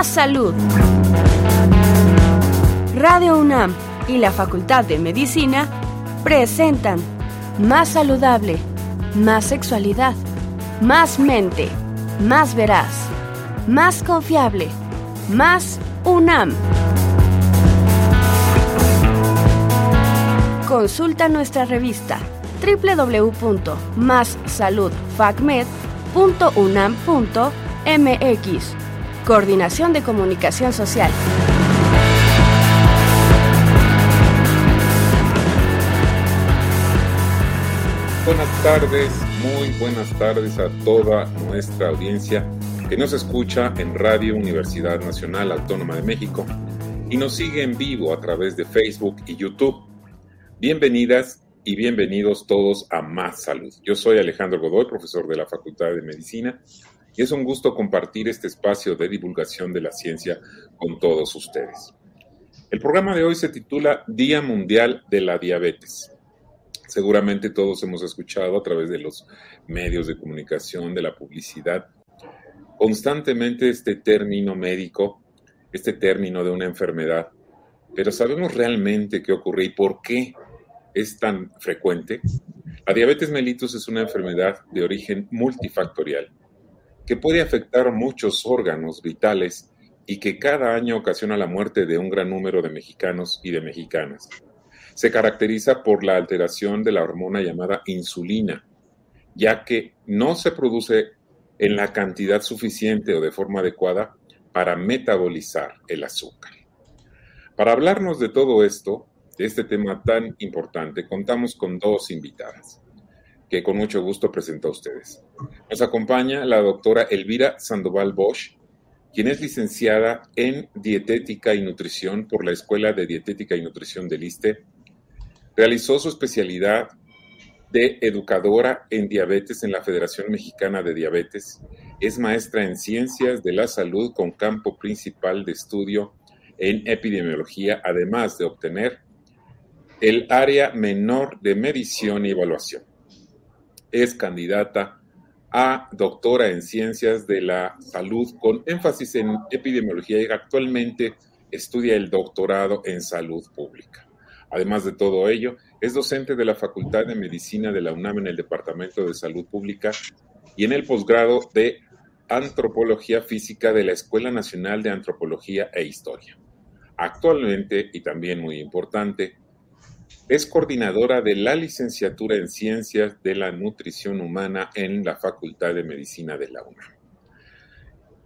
más salud. Radio UNAM y la Facultad de Medicina presentan Más saludable, más sexualidad, más mente, más veraz, más confiable, más UNAM. Consulta nuestra revista www.massaludfacmed.unam.mx. Coordinación de Comunicación Social. Buenas tardes, muy buenas tardes a toda nuestra audiencia que nos escucha en Radio Universidad Nacional Autónoma de México y nos sigue en vivo a través de Facebook y YouTube. Bienvenidas y bienvenidos todos a Más Salud. Yo soy Alejandro Godoy, profesor de la Facultad de Medicina, y es un gusto compartir este espacio de divulgación de la ciencia con todos ustedes. El programa de hoy se titula Día Mundial de la Diabetes. Seguramente todos hemos escuchado a través de los medios de comunicación, de la publicidad, constantemente este término médico, este término de una enfermedad, pero ¿sabemos realmente qué ocurre y por qué es tan frecuente? La diabetes mellitus es una enfermedad de origen multifactorial que puede afectar muchos órganos vitales y que cada año ocasiona la muerte de un gran número de mexicanos y de mexicanas. Se caracteriza por la alteración de la hormona llamada insulina, ya que no se produce en la cantidad suficiente o de forma adecuada para metabolizar el azúcar. Para hablarnos de todo esto, de este tema tan importante, contamos con dos invitadas, que con mucho gusto presento a ustedes. Nos acompaña la doctora Elvira Sandoval Bosch, quien es licenciada en Dietética y Nutrición por la Escuela de Dietética y Nutrición del ISTE. Realizó su especialidad de educadora en diabetes en la Federación Mexicana de Diabetes. Es maestra en Ciencias de la Salud con campo principal de estudio en epidemiología, además de obtener el área menor de medición y evaluación. Es candidata a doctora en ciencias de la salud con énfasis en epidemiología y actualmente estudia el doctorado en salud pública. Además de todo ello, es docente de la Facultad de Medicina de la UNAM en el Departamento de Salud Pública y en el posgrado de Antropología Física de la Escuela Nacional de Antropología e Historia. Actualmente, y también muy importante, es coordinadora de la licenciatura en Ciencias de la Nutrición Humana en la Facultad de Medicina de la UNAM.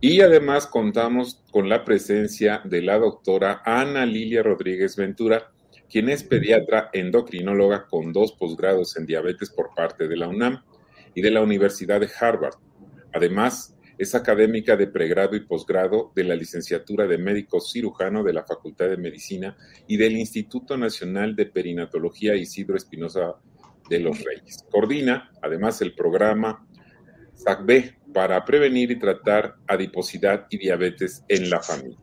Y además contamos con la presencia de la doctora Ana Lilia Rodríguez Ventura, quien es pediatra endocrinóloga con dos posgrados en diabetes por parte de la UNAM y de la Universidad de Harvard. Además, es académica de pregrado y posgrado de la licenciatura de médico cirujano de la Facultad de Medicina y del Instituto Nacional de Perinatología Isidro Espinosa de los Reyes. Coordina, además, el programa SACB para prevenir y tratar adiposidad y diabetes en la familia.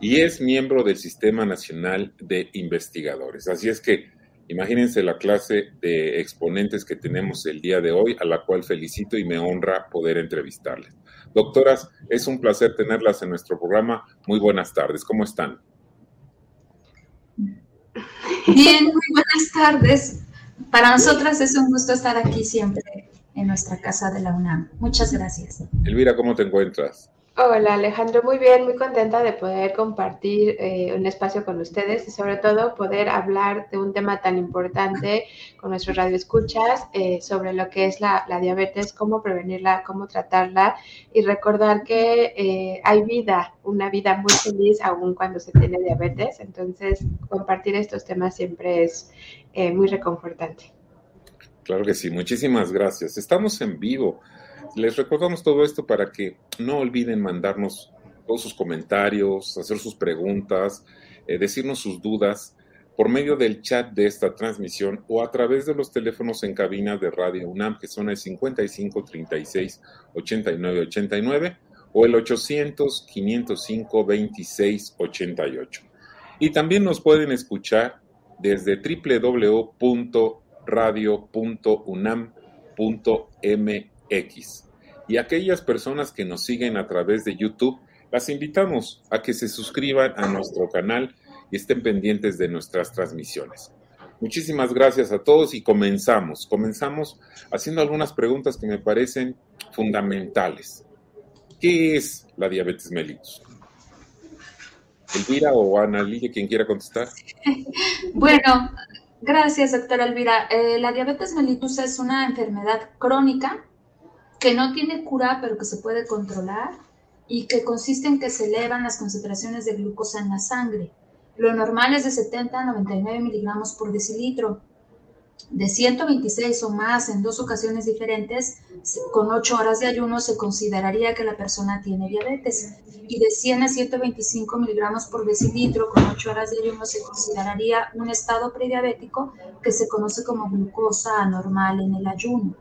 Y es miembro del Sistema Nacional de Investigadores. Así es que Imagínense la clase de exponentes que tenemos el día de hoy, a la cual felicito y me honra poder entrevistarles. Doctoras, es un placer tenerlas en nuestro programa. Muy buenas tardes, ¿cómo están? Bien, muy buenas tardes. Para nosotras es un gusto estar aquí siempre en nuestra casa de la UNAM. Muchas gracias. Elvira, ¿cómo te encuentras? Hola Alejandro, muy bien, muy contenta de poder compartir eh, un espacio con ustedes y sobre todo poder hablar de un tema tan importante con nuestros radioescuchas eh, sobre lo que es la, diabetes, cómo prevenirla, cómo tratarla y recordar que eh, hay vida, una vida muy feliz aún cuando se tiene diabetes. Entonces, compartir estos temas siempre es muy reconfortante. Claro que sí, muchísimas gracias. Estamos en vivo les recordamos todo esto para que no olviden mandarnos todos sus comentarios, hacer sus preguntas, eh, decirnos sus dudas por medio del chat de esta transmisión o a través de los teléfonos en cabina de Radio UNAM, que son el 55 36 89 89 o el 800 505 26 88. Y también nos pueden escuchar desde www.radio.unam.mx X. Y aquellas personas que nos siguen a través de YouTube Las invitamos a que se suscriban a nuestro canal y estén pendientes de nuestras transmisiones. Muchísimas gracias a todos y comenzamos. Comenzamos haciendo algunas preguntas que me parecen fundamentales. ¿Qué es la diabetes mellitus? Elvira o Ana Lidia, quien quiera contestar. Bueno, gracias, doctora Elvira. Eh, la diabetes mellitus es una enfermedad crónica que no tiene cura, pero que se puede controlar y que consiste en que se elevan las concentraciones de glucosa en la sangre. Lo normal es de 70 a 99 miligramos por decilitro. De 126 o más en dos ocasiones diferentes, con 8 horas de ayuno, se consideraría que la persona tiene diabetes. Y de 100 a 125 miligramos por decilitro, con 8 horas de ayuno, se consideraría un estado prediabético que se conoce como glucosa anormal en el ayuno.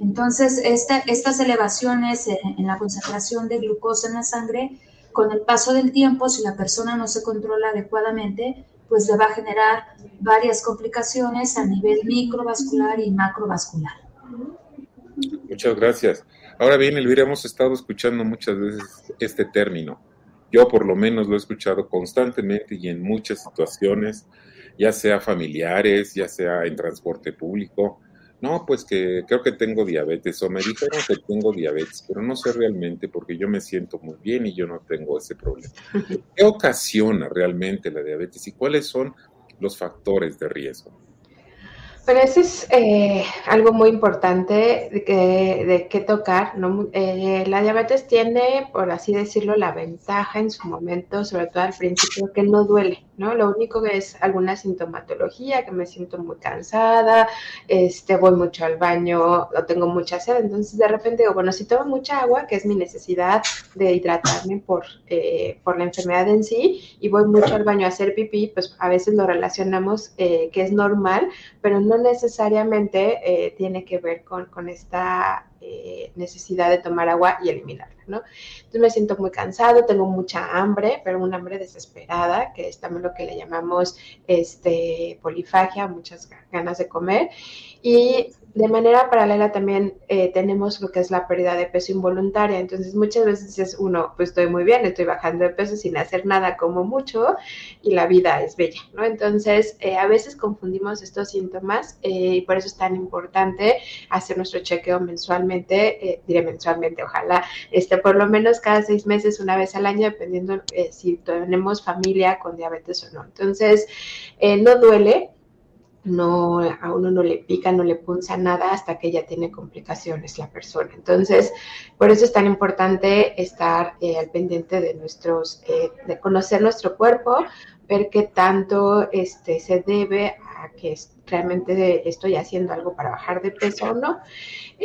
Entonces, estas elevaciones en la concentración de glucosa en la sangre con el paso del tiempo, si la persona no se controla adecuadamente, pues le va a generar varias complicaciones a nivel microvascular y macrovascular. Muchas gracias. Ahora bien, Elvira, hemos estado escuchando muchas veces este término. Yo por lo menos lo he escuchado constantemente y en muchas situaciones, ya sea familiares, ya sea en transporte público, no, pues que creo que tengo diabetes o me dijeron que tengo diabetes, pero no sé realmente porque yo me siento muy bien y yo no tengo ese problema. ¿Qué ocasiona realmente la diabetes y cuáles son los factores de riesgo? Pero eso es eh, algo muy importante de de que tocar. ¿no? Eh, la diabetes tiene, por así decirlo, la ventaja en su momento, sobre todo al principio, que no duele. ¿No? Lo único que es alguna sintomatología, que me siento muy cansada, este, voy mucho al baño o tengo mucha sed. Entonces, de repente digo, bueno, si tomo mucha agua, que es mi necesidad de hidratarme por, eh, por la enfermedad en sí, y voy mucho al baño a hacer pipí, pues a veces lo relacionamos que es normal, pero no necesariamente eh, tiene que ver con, con esta eh, necesidad de tomar agua y eliminarla, ¿no? Entonces me siento muy cansado, tengo mucha hambre, pero una hambre desesperada, que es también lo que le llamamos este, polifagia, muchas ganas de comer. Y de manera paralela también eh, tenemos lo que es la pérdida de peso involuntaria. Entonces muchas veces es uno, pues estoy muy bien, estoy bajando de peso sin hacer nada como mucho y la vida es bella, ¿no? Entonces eh, a veces confundimos estos síntomas eh, y por eso es tan importante hacer nuestro chequeo mensualmente, diré mensualmente, ojalá, este, por lo menos cada seis meses, una vez al año, dependiendo si tenemos familia con diabetes o no. Entonces, no duele, no, a uno no le pica, no le punza nada hasta que ya tiene complicaciones la persona. Entonces, por eso es tan importante estar eh, al pendiente de nuestros, eh, de conocer nuestro cuerpo, ver qué tanto este, se debe a que realmente estoy haciendo algo para bajar de peso o no.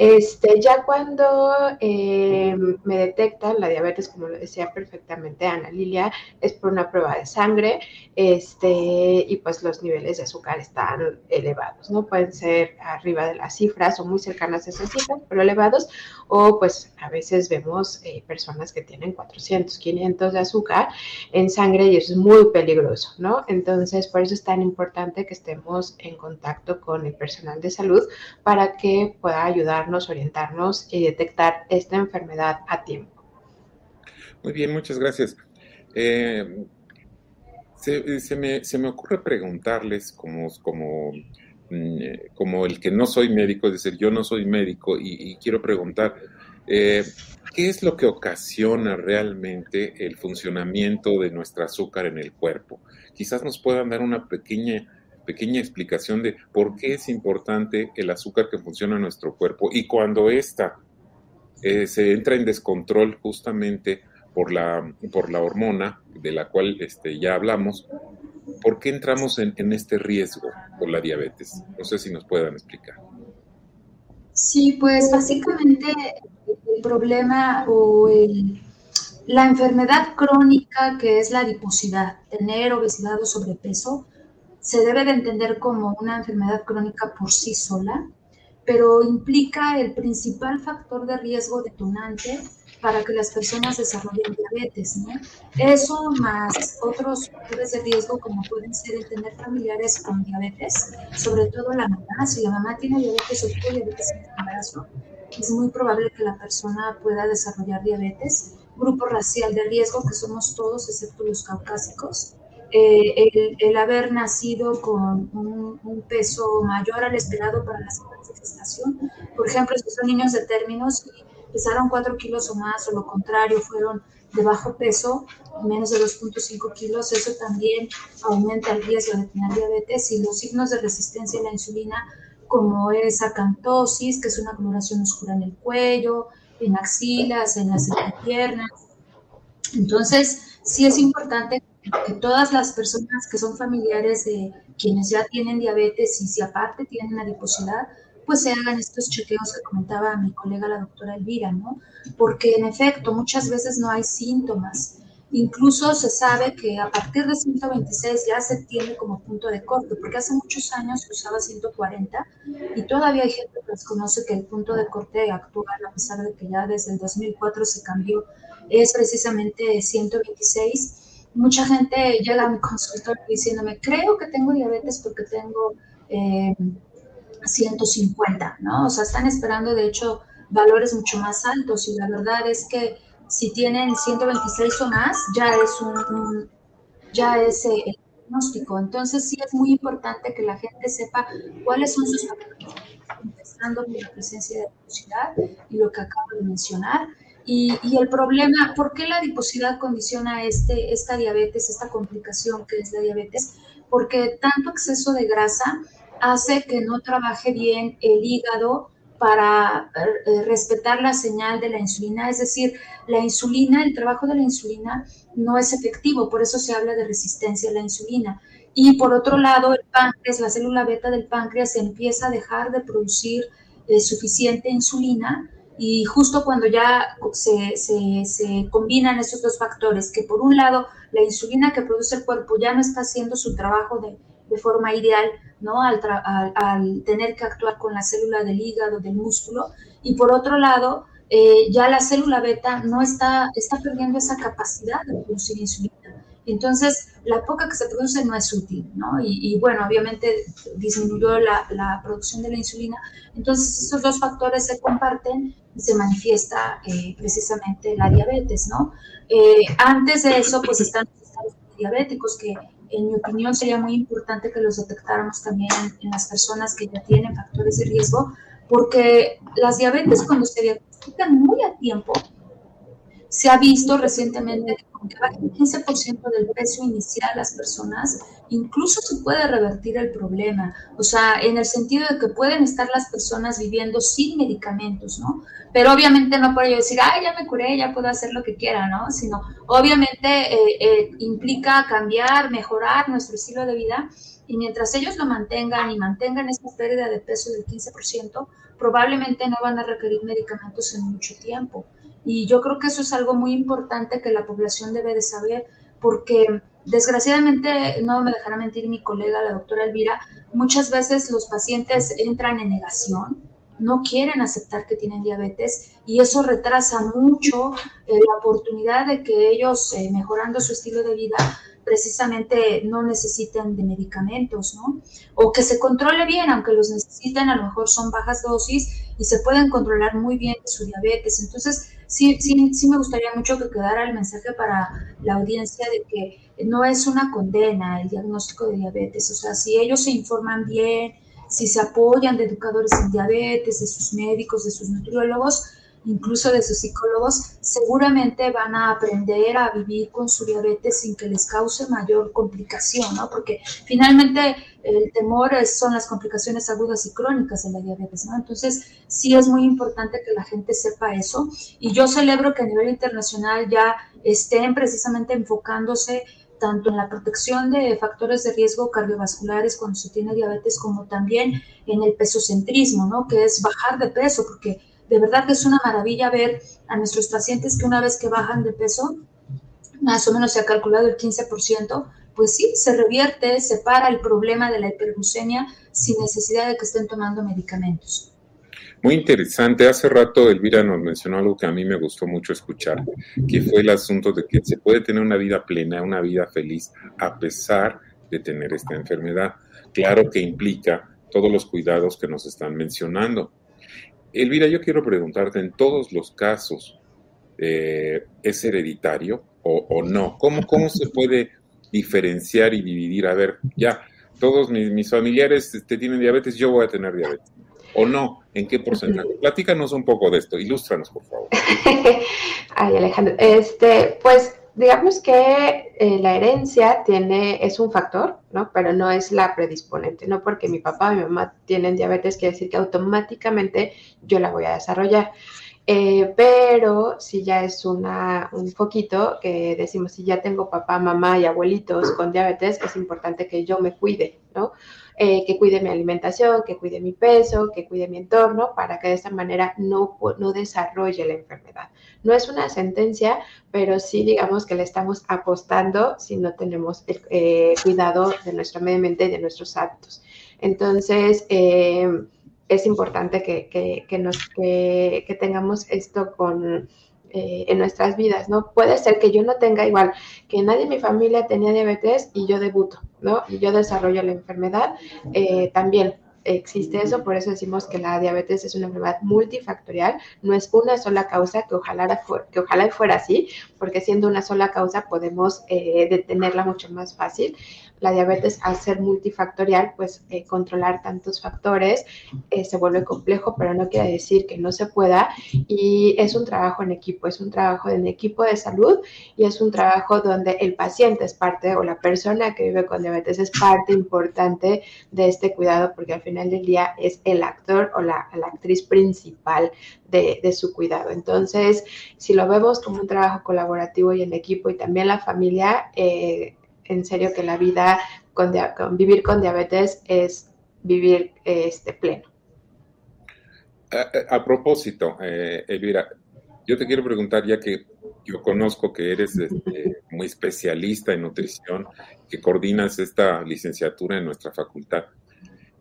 Este, ya cuando eh, me detectan la diabetes, como lo decía perfectamente Ana Lilia, es por una prueba de sangre, este, y pues los niveles de azúcar están elevados, ¿no? Pueden ser arriba de las cifras o muy cercanas a esas cifras, pero elevados, o pues a veces vemos eh, personas que tienen 400, 500 de azúcar en sangre y eso es muy peligroso, ¿no? Entonces, por eso es tan importante que estemos en contacto con el personal de salud para que pueda ayudarnos, orientarnos y detectar esta enfermedad a tiempo. Muy bien, muchas gracias. Eh, se, me, ocurre preguntarles mm, como el que no soy médico, es decir, yo no soy médico y, quiero preguntar, eh, ¿qué es lo que ocasiona realmente el funcionamiento de nuestro azúcar en el cuerpo? Quizás nos puedan dar una pequeña pequeña explicación de por qué es importante el azúcar que funciona en nuestro cuerpo y cuando ésta eh, se entra en descontrol justamente por la, por la hormona de la cual este, ya hablamos, ¿por qué entramos en, este riesgo por la diabetes? No sé si nos puedan explicar. Sí, pues básicamente el problema o la enfermedad crónica que es la adiposidad, tener obesidad o sobrepeso, se debe de entender como una enfermedad crónica por sí sola, pero implica el principal factor de riesgo detonante para que las personas desarrollen diabetes, ¿no? Eso más otros factores de riesgo como pueden ser el tener familiares con diabetes, sobre todo la mamá, si la mamá tiene diabetes o tuvo diabetes en embarazo, es muy probable que la persona pueda desarrollar diabetes grupo racial de riesgo, que somos todos, excepto los caucásicos. Eh, el, haber nacido con un, peso mayor al esperado para la gestación. Por ejemplo, si son niños de términos y pesaron 4 kilos o más, o lo contrario, fueron de bajo peso, menos de 2.5 kilos, eso también aumenta el riesgo de tener diabetes y los signos de resistencia a la insulina, como es acantosis, que es una coloración oscura en el cuello, en axilas, en las piernas. Entonces, sí es importante que todas las personas que son familiares de quienes ya tienen diabetes y si aparte tienen adiposidad, pues se hagan estos chequeos que comentaba mi colega la doctora Elvira, ¿no? Porque en efecto muchas veces no hay síntomas. Incluso se sabe que a partir de 126 ya se tiene como punto de corte, porque hace muchos años usaba 140 y todavía hay gente que desconoce que el punto de corte actual, a pesar de que ya desde el 2004 se cambió, es precisamente 126 mucha gente llega a mi consultorio diciéndome, creo que tengo diabetes porque tengo 150, eh, ¿no? O sea, están esperando, de hecho, valores mucho más altos y la verdad es que si tienen 126 o más, ya es un, ya es eh, el diagnóstico. Entonces sí es muy importante que la gente sepa cuáles son sus factores, empezando con la presencia de velocidad y lo que acabo de mencionar y, el problema, ¿por qué la adiposidad condiciona este, esta diabetes, esta complicación que es la diabetes? Porque tanto exceso de grasa hace que no trabaje bien el hígado para eh, respetar la señal de la insulina, es decir, la insulina, el trabajo de la insulina no es efectivo, por eso se habla de resistencia a la insulina. Y por otro lado, el páncreas, la célula beta del páncreas empieza a dejar de producir eh, suficiente insulina y justo cuando ya se, se, combinan esos dos factores, que por un lado la insulina que produce el cuerpo ya no está haciendo su trabajo de, de forma ideal, ¿no? Al, al, tener que actuar con la célula del hígado, del músculo, y por otro lado, eh, ya la célula beta no está, está perdiendo esa capacidad de producir insulina. Entonces, la poca que se produce no es útil, ¿no? Y, bueno, obviamente disminuyó la, la, producción de la insulina. Entonces, esos dos factores se comparten y se manifiesta eh, precisamente la diabetes, ¿no? Eh, antes de eso, pues están los estados diabéticos que en mi opinión sería muy importante que los detectáramos también en las personas que ya tienen factores de riesgo, porque las diabetes cuando se diagnostican muy a tiempo, se ha visto recientemente aunque baje el 15% del peso inicial las personas, incluso se puede revertir el problema. O sea, en el sentido de que pueden estar las personas viviendo sin medicamentos, ¿no? Pero obviamente no por ello decir, ay, ya me curé, ya puedo hacer lo que quiera, ¿no? Sino, obviamente eh, eh, implica cambiar, mejorar nuestro estilo de vida y mientras ellos lo mantengan y mantengan esta pérdida de peso del 15%, probablemente no van a requerir medicamentos en mucho tiempo. Y yo creo que eso es algo muy importante que la población debe de saber, porque desgraciadamente, no me dejará mentir mi colega, la doctora Elvira, muchas veces los pacientes entran en negación, no quieren aceptar que tienen diabetes y eso retrasa mucho eh, la oportunidad de que ellos, eh, mejorando su estilo de vida, precisamente no necesiten de medicamentos, ¿no? O que se controle bien, aunque los necesiten, a lo mejor son bajas dosis y se pueden controlar muy bien su diabetes. Entonces, sí, sí, sí me gustaría mucho que quedara el mensaje para la audiencia de que no es una condena el diagnóstico de diabetes. O sea, si ellos se informan bien, si se apoyan de educadores en diabetes, de sus médicos, de sus nutriólogos, incluso de sus psicólogos, seguramente van a aprender a vivir con su diabetes sin que les cause mayor complicación, ¿no? Porque finalmente el temor son las complicaciones agudas y crónicas de la diabetes, ¿no? Entonces, sí es muy importante que la gente sepa eso. Y yo celebro que a nivel internacional ya estén precisamente enfocándose tanto en la protección de factores de riesgo cardiovasculares cuando se tiene diabetes, como también en el pesocentrismo, ¿no? Que es bajar de peso, porque de verdad que es una maravilla ver a nuestros pacientes que una vez que bajan de peso, más o menos se ha calculado el 15%, pues sí, se revierte, se para el problema de la hiperglucemia sin necesidad de que estén tomando medicamentos. Muy interesante. Hace rato Elvira nos mencionó algo que a mí me gustó mucho escuchar, que fue el asunto de que se puede tener una vida plena, una vida feliz, a pesar de tener esta enfermedad. Claro que implica todos los cuidados que nos están mencionando. Elvira, yo quiero preguntarte, en todos los casos eh, es hereditario o, no? ¿Cómo, ¿Cómo se puede diferenciar y dividir? A ver, ya, todos mis, familiares este, tienen diabetes, yo voy a tener diabetes. ¿O no? ¿En qué porcentaje? Platícanos un poco de esto, ilústranos, por favor. Ay, Alejandro, este, pues digamos que eh, la herencia tiene, es un factor, ¿no? Pero no es la predisponente, no porque mi papá o mi mamá tienen diabetes quiere decir que automáticamente yo la voy a desarrollar. Eh, pero si ya es una, un foquito que decimos, si ya tengo papá, mamá y abuelitos con diabetes, es importante que yo me cuide, ¿no? Eh, que cuide mi alimentación, que cuide mi peso, que cuide mi entorno, para que de esta manera no, no desarrolle la enfermedad. No es una sentencia, pero sí digamos que le estamos apostando si no tenemos el eh, cuidado de nuestro medio ambiente y de nuestros hábitos. Entonces, es importante que, nos, que, tengamos esto con, eh, en nuestras vidas, ¿no? Puede ser que yo no tenga igual, que nadie en mi familia tenía diabetes y yo debuto, ¿no? Y yo desarrollo la enfermedad, eh, también existe eso, por eso decimos que la diabetes es una enfermedad multifactorial, no es una sola causa, que ojalá, que ojalá fuera así, porque siendo una sola causa podemos eh, detenerla mucho más fácil la diabetes al ser multifactorial, pues eh, controlar tantos factores eh, se vuelve complejo, pero no quiere decir que no se pueda. Y es un trabajo en equipo, es un trabajo en equipo de salud y es un trabajo donde el paciente es parte o la persona que vive con diabetes es parte importante de este cuidado, porque al final del día es el actor o la, actriz principal de, su cuidado. Entonces, si lo vemos como un trabajo colaborativo y en equipo y también la familia, eh, en serio que la vida con, vivir con diabetes es vivir este pleno. A, propósito, eh, Elvira, yo te quiero preguntar, ya que yo conozco que eres este, muy especialista en nutrición, que coordinas esta licenciatura en nuestra facultad,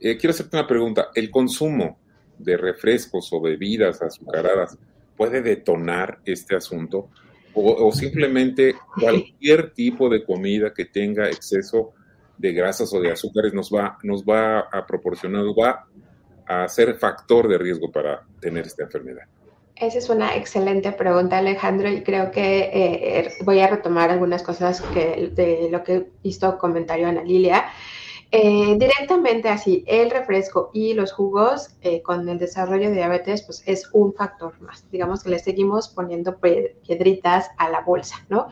eh, quiero hacerte una pregunta. ¿El consumo de refrescos o bebidas azucaradas puede detonar este asunto? O, simplemente cualquier tipo de comida que tenga exceso de grasas o de azúcares nos va, nos va a proporcionar, va a ser factor de riesgo para tener esta enfermedad. Esa es una excelente pregunta, Alejandro, y creo que eh, er, voy a retomar algunas cosas que, de lo que hizo comentario Ana Lilia. Eh, directamente así, el refresco y los jugos eh, con el desarrollo de diabetes, pues es un factor más. Digamos que le seguimos poniendo piedritas a la bolsa, ¿no?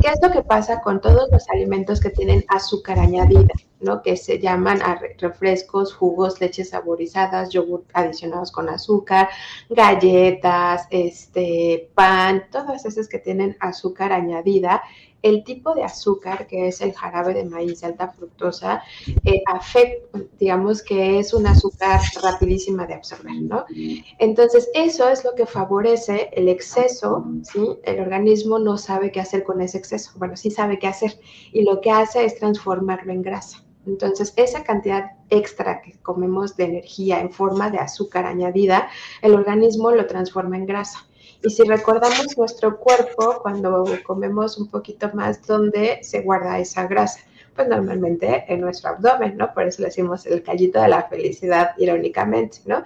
¿Qué es lo que pasa con todos los alimentos que tienen azúcar añadida, ¿no? Que se llaman refrescos, jugos, leches saborizadas, yogur adicionados con azúcar, galletas, este, pan, todas esas que tienen azúcar añadida el tipo de azúcar, que es el jarabe de maíz alta fructosa, eh, afecta, digamos que es un azúcar rapidísima de absorber, ¿no? Entonces, eso es lo que favorece el exceso, ¿sí? El organismo no sabe qué hacer con ese exceso. Bueno, sí sabe qué hacer y lo que hace es transformarlo en grasa. Entonces, esa cantidad extra que comemos de energía en forma de azúcar añadida, el organismo lo transforma en grasa. Y si recordamos nuestro cuerpo, cuando comemos un poquito más, ¿dónde se guarda esa grasa? Pues normalmente en nuestro abdomen, ¿no? Por eso le decimos el callito de la felicidad, irónicamente, ¿no?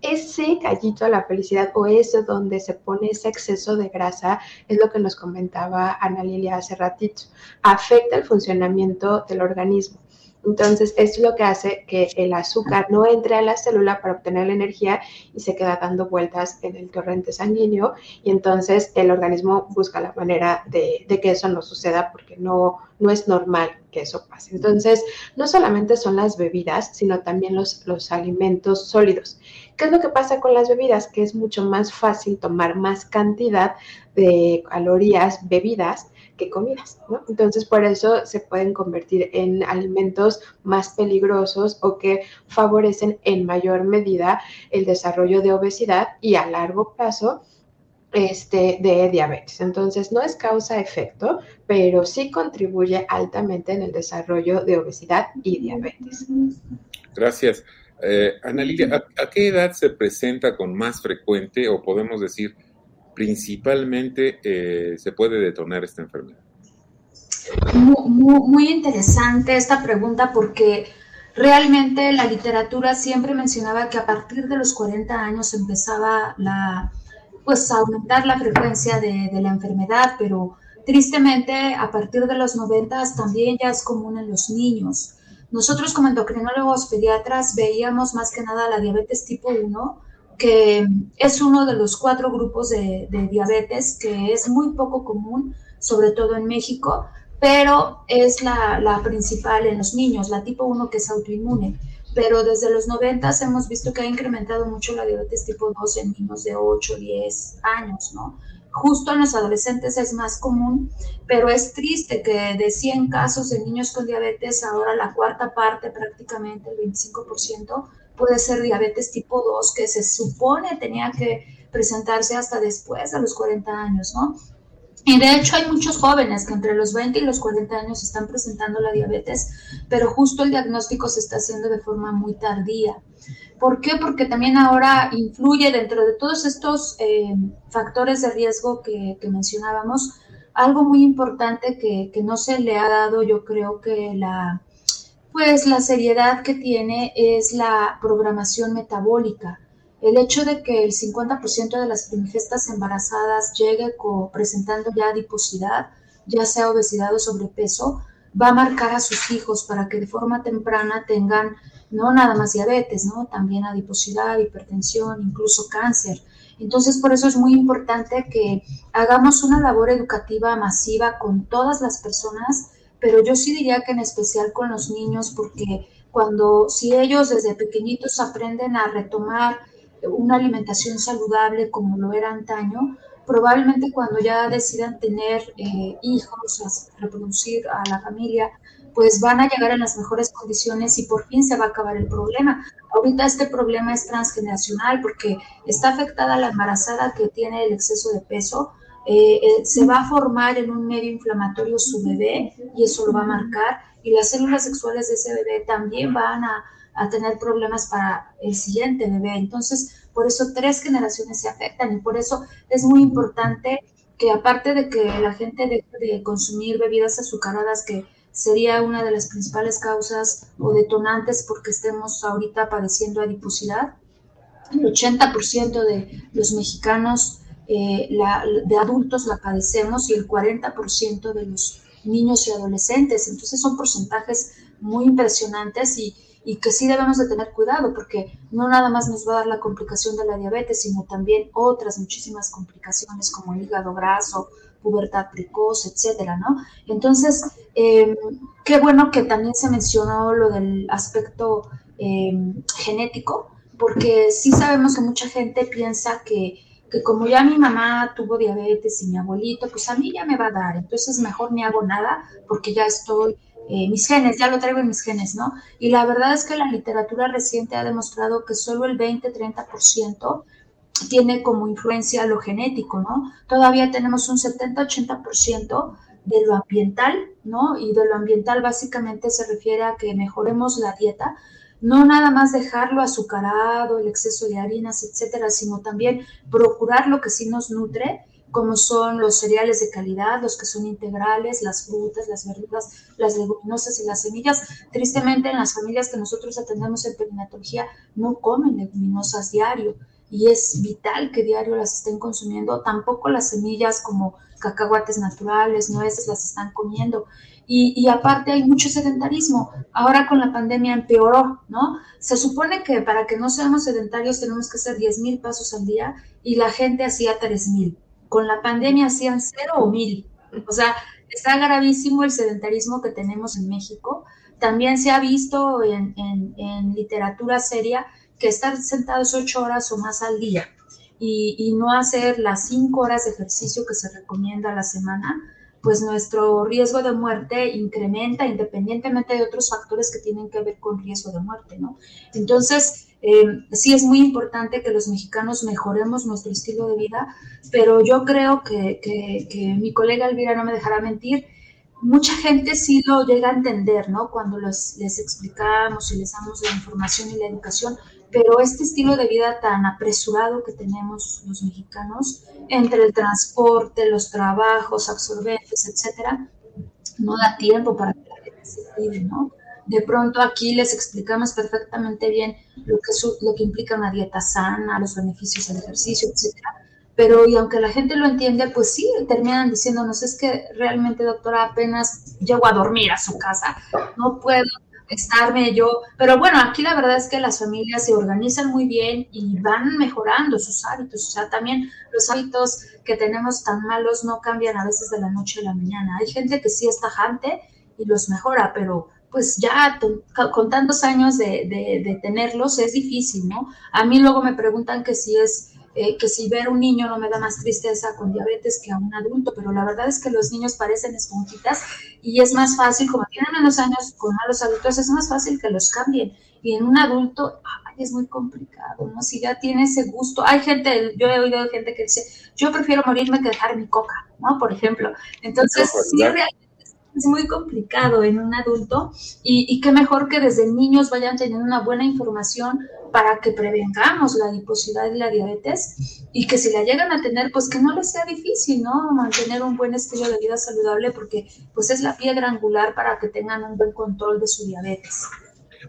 Ese callito de la felicidad o eso donde se pone ese exceso de grasa es lo que nos comentaba Ana Lilia hace ratito. Afecta el funcionamiento del organismo. Entonces, es lo que hace que el azúcar no entre a la célula para obtener la energía y se queda dando vueltas en el torrente sanguíneo y entonces el organismo busca la manera de, que eso no suceda porque no, no es normal que eso pase. Entonces, no solamente son las bebidas, sino también los, los alimentos sólidos. ¿Qué es lo que pasa con las bebidas? Que es mucho más fácil tomar más cantidad de calorías bebidas que comidas, ¿no? Entonces, por eso se pueden convertir en alimentos más peligrosos o que favorecen en mayor medida el desarrollo de obesidad y a largo plazo este, de diabetes. Entonces, no es causa-efecto, pero sí contribuye altamente en el desarrollo de obesidad y diabetes. Gracias. Eh, ¿a, qué edad se presenta con más frecuente o podemos decir principalmente eh, se puede detonar esta enfermedad? Muy, interesante esta pregunta porque realmente la literatura siempre mencionaba que a partir de los 40 años empezaba pues aumentar la frecuencia de la enfermedad, pero tristemente a partir de los 90 también ya es común en los niños. Nosotros como endocrinólogos pediatras veíamos más que nada la diabetes tipo 1, que es uno de los cuatro grupos de, diabetes que es muy poco común, sobre todo en México, pero es la, la, principal en los niños, la tipo 1 que es autoinmune. Pero desde los 90 hemos visto que ha incrementado mucho la diabetes tipo 2 en niños de 8, 10 años, ¿no? Justo en los adolescentes es más común, pero es triste que de 100 casos de niños con diabetes, ahora la cuarta parte, prácticamente el 25%, puede ser diabetes tipo 2, que se supone tenía que presentarse hasta después de los 40 años, ¿no? Y de hecho hay muchos jóvenes que entre los 20 y los 40 años están presentando la diabetes, pero justo el diagnóstico se está haciendo de forma muy tardía. ¿Por qué? Porque también ahora influye dentro de todos estos eh, factores de riesgo que, que, mencionábamos, algo muy importante que, que, no se le ha dado, yo creo que la, pues la seriedad que tiene es la programación metabólica. El hecho de que el 50% de las primigestas embarazadas llegue presentando ya adiposidad, ya sea obesidad o sobrepeso, va a marcar a sus hijos para que de forma temprana tengan no nada más diabetes, ¿no? También adiposidad, hipertensión, incluso cáncer. Entonces, por eso es muy importante que hagamos una labor educativa masiva con todas las personas, pero yo sí diría que en especial con los niños, porque cuando, si ellos desde pequeñitos aprenden a retomar una alimentación saludable como lo era antaño, probablemente cuando ya decidan tener eh, hijos, reproducir a la familia, pues van a llegar en las mejores condiciones y por fin se va a acabar el problema. Ahorita este problema es transgeneracional porque está afectada la embarazada que tiene el exceso de peso, eh, eh, se va a formar en un medio inflamatorio su bebé y eso lo va a marcar y las células sexuales de ese bebé también van a, a tener problemas para el siguiente bebé. Entonces, por eso tres generaciones se afectan y por eso es muy importante que aparte de que la gente deje de consumir bebidas azucaradas que sería una de las principales causas o detonantes porque estemos ahorita padeciendo adiposidad. El 80% de los mexicanos eh, de adultos la padecemos y el 40% de los niños y adolescentes. Entonces son porcentajes muy impresionantes y, y que sí debemos de tener cuidado porque no nada más nos va a dar la complicación de la diabetes, sino también otras muchísimas complicaciones como el hígado graso, pubertad precoz, etcétera, ¿no? Entonces, eh, qué bueno que también se mencionó lo del aspecto eh, genético, porque sí sabemos que mucha gente piensa que, que, como ya mi mamá tuvo diabetes y mi abuelito, pues a mí ya me va a dar, entonces mejor ni hago nada porque ya estoy, eh, mis genes, ya lo traigo en mis genes, ¿no? Y la verdad es que la literatura reciente ha demostrado que solo el 20-30% tiene como influencia lo genético, ¿no? Todavía tenemos un 70-80% de lo ambiental, ¿no? Y de lo ambiental básicamente se refiere a que mejoremos la dieta, no nada más dejarlo azucarado, el exceso de harinas, etcétera, sino también procurar lo que sí nos nutre, como son los cereales de calidad, los que son integrales, las frutas, las verduras, las leguminosas y las semillas. Tristemente, en las familias que nosotros atendemos en perinatología no comen leguminosas diario y es vital que diario las estén consumiendo. Tampoco las semillas como cacahuates naturales, nueces, las están comiendo. Y, aparte hay mucho sedentarismo. Ahora con la pandemia empeoró, ¿no? Se supone que para que no seamos sedentarios tenemos que hacer 10 mil pasos al día y la gente hacía 3 mil. Con la pandemia hacían cero o mil. O sea, está gravísimo el sedentarismo que tenemos en México. También se ha visto en, en, en literatura seria que estar sentados ocho horas o más al día y, y, no hacer las cinco horas de ejercicio que se recomienda a la semana, pues nuestro riesgo de muerte incrementa independientemente de otros factores que tienen que ver con riesgo de muerte, ¿no? Entonces, eh, sí es muy importante que los mexicanos mejoremos nuestro estilo de vida, pero yo creo que, que, mi colega Elvira no me dejará mentir, mucha gente sí lo llega a entender, ¿no? Cuando les explicamos y les damos la información y la educación, pero este estilo de vida tan apresurado que tenemos los mexicanos, entre el transporte, los trabajos, absorbentes, etcétera, no da tiempo para que la gente se cuide, ¿no? De pronto aquí les explicamos perfectamente bien lo que, lo que implica una dieta sana, los beneficios del ejercicio, etcétera, pero y aunque la gente lo entiende, pues sí, terminan diciéndonos, es que realmente, doctora, apenas llego a dormir a su casa, no puedo estarme yo, pero bueno, aquí la verdad es que las familias se organizan muy bien y van mejorando sus hábitos, o sea, también los hábitos que tenemos tan malos no cambian a veces de la noche a la mañana. Hay gente que sí es tajante y los mejora, pero pues ya con tantos años de, de, tenerlos es difícil, ¿no? A mí luego me preguntan que si es eh, que si ver un niño no me da más tristeza con diabetes que a un adulto, pero la verdad es que los niños parecen esponjitas y es más fácil, como tienen menos años con malos adultos, es más fácil que los cambien. Y en un adulto ay, es muy complicado, ¿no? Si ya tiene ese gusto, hay gente, yo he oído gente que dice, yo prefiero morirme que dejar mi coca, ¿no? Por ejemplo. Entonces, sí, realmente es muy complicado en un adulto y, y, qué mejor que desde niños vayan teniendo una buena información para que prevengamos la adiposidad y la diabetes y que si la llegan a tener, pues que no les sea difícil, ¿no? Mantener un buen estilo de vida saludable porque pues es la piedra angular para que tengan un buen control de su diabetes.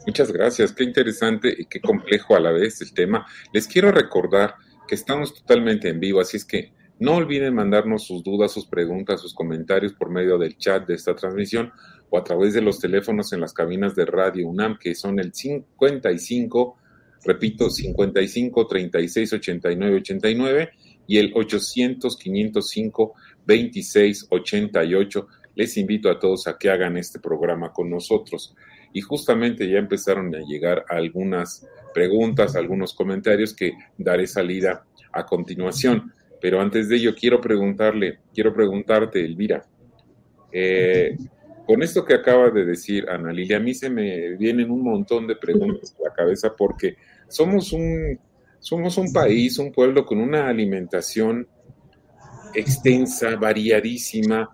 Muchas gracias, qué interesante y qué complejo a la vez el tema. Les quiero recordar que estamos totalmente en vivo, así es que no olviden mandarnos sus dudas, sus preguntas, sus comentarios por medio del chat de esta transmisión o a través de los teléfonos en las cabinas de Radio UNAM, que son el 55, repito, 55 36 89 89 y el 800 505 26 88. Les invito a todos a que hagan este programa con nosotros. Y justamente ya empezaron a llegar algunas preguntas, algunos comentarios que daré salida a continuación. Pero antes de ello, quiero preguntarle, quiero preguntarte, Elvira, eh, con esto que acaba de decir Ana Lilia, a mí se me vienen un montón de preguntas a la cabeza porque somos un, somos un país, un pueblo con una alimentación extensa, variadísima,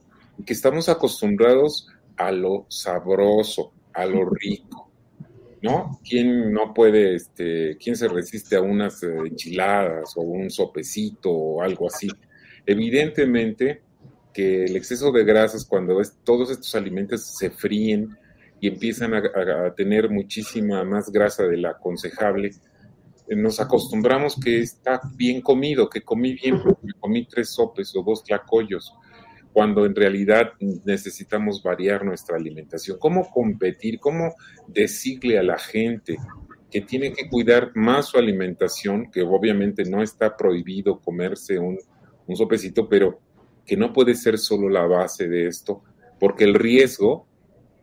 que estamos acostumbrados a lo sabroso, a lo rico. ¿No? ¿Quién no puede, este, quién se resiste a unas eh, enchiladas o un sopecito o algo así? Evidentemente que el exceso de grasas cuando todos estos alimentos se fríen y empiezan a, tener muchísima más grasa de la aconsejable, eh, nos acostumbramos que está bien comido, que comí bien, porque comí tres sopes o dos tlacoyos cuando en realidad necesitamos variar nuestra alimentación. ¿Cómo competir? ¿Cómo decirle a la gente que tiene que cuidar más su alimentación, que obviamente no está prohibido comerse un, un sopecito, pero que no puede ser solo la base de esto, porque el riesgo,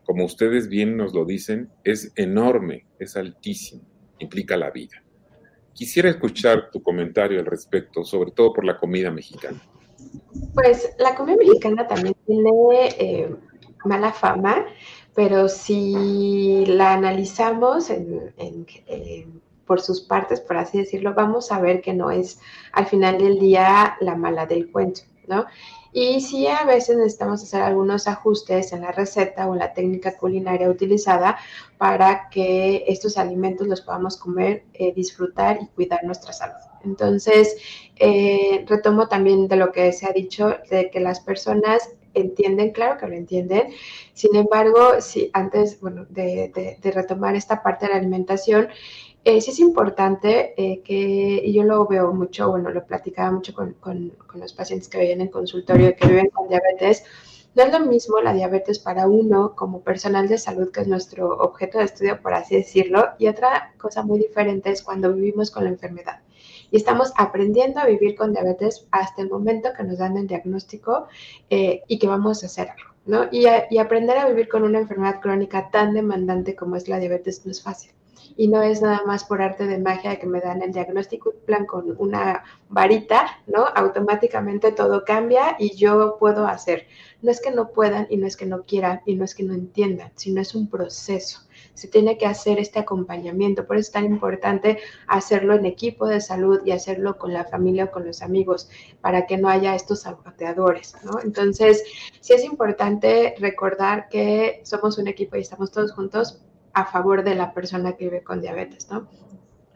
como ustedes bien nos lo dicen, es enorme, es altísimo, implica la vida. Quisiera escuchar tu comentario al respecto, sobre todo por la comida mexicana. Pues la comida mexicana también tiene eh, mala fama, pero si la analizamos por sus partes, por así decirlo, vamos a ver que no es al final del día la mala del cuento, ¿no? Y sí, a veces necesitamos hacer algunos ajustes en la receta o en la técnica culinaria utilizada para que estos alimentos los podamos comer, eh, disfrutar y cuidar nuestra salud. Entonces, eh, retomo también de lo que se ha dicho, de que las personas entienden, claro que lo entienden. Sin embargo, si antes, bueno, de, retomar esta parte de la alimentación, eh, sí es importante eh, que, y yo lo veo mucho, bueno, lo platicaba mucho con, con, los pacientes que vienen en consultorio, que viven con diabetes, no es lo mismo la diabetes para uno como personal de salud, que es nuestro objeto de estudio, por así decirlo, y otra cosa muy diferente es cuando vivimos con la enfermedad y estamos aprendiendo a vivir con diabetes hasta el momento que nos dan el diagnóstico eh, y que vamos a hacer algo. ¿no? Y, y aprender a vivir con una enfermedad crónica tan demandante como es la diabetes no es fácil y no es nada más por arte de magia que me dan el diagnóstico plan con una varita, ¿no? Automáticamente todo cambia y yo puedo hacer. No es que no puedan y no es que no quieran y no es que no entiendan, sino es un proceso se tiene que hacer este acompañamiento. Por eso es tan importante hacerlo en equipo de salud y hacerlo con la familia o con los amigos para que no haya estos saboteadores, ¿no? Entonces, sí es importante recordar que somos un equipo y estamos todos juntos a favor de la persona que vive con diabetes, ¿no?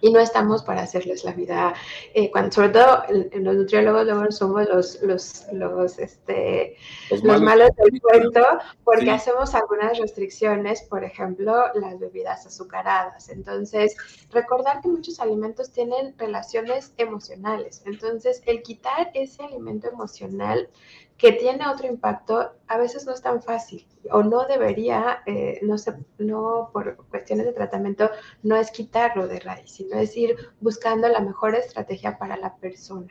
y no estamos para hacerles la vida, eh, cuando, sobre todo los nutriólogos luego somos los, los, los, este, los, malos, del cuento, porque hacemos algunas restricciones, por ejemplo, las bebidas azucaradas. Entonces, recordar que muchos alimentos tienen relaciones emocionales. Entonces, el quitar ese alimento emocional que tiene otro impacto, a veces no es tan fácil o no debería, eh, no, se, no por cuestiones de tratamiento, no es quitarlo de raíz, sino es ir buscando la mejor estrategia para la persona.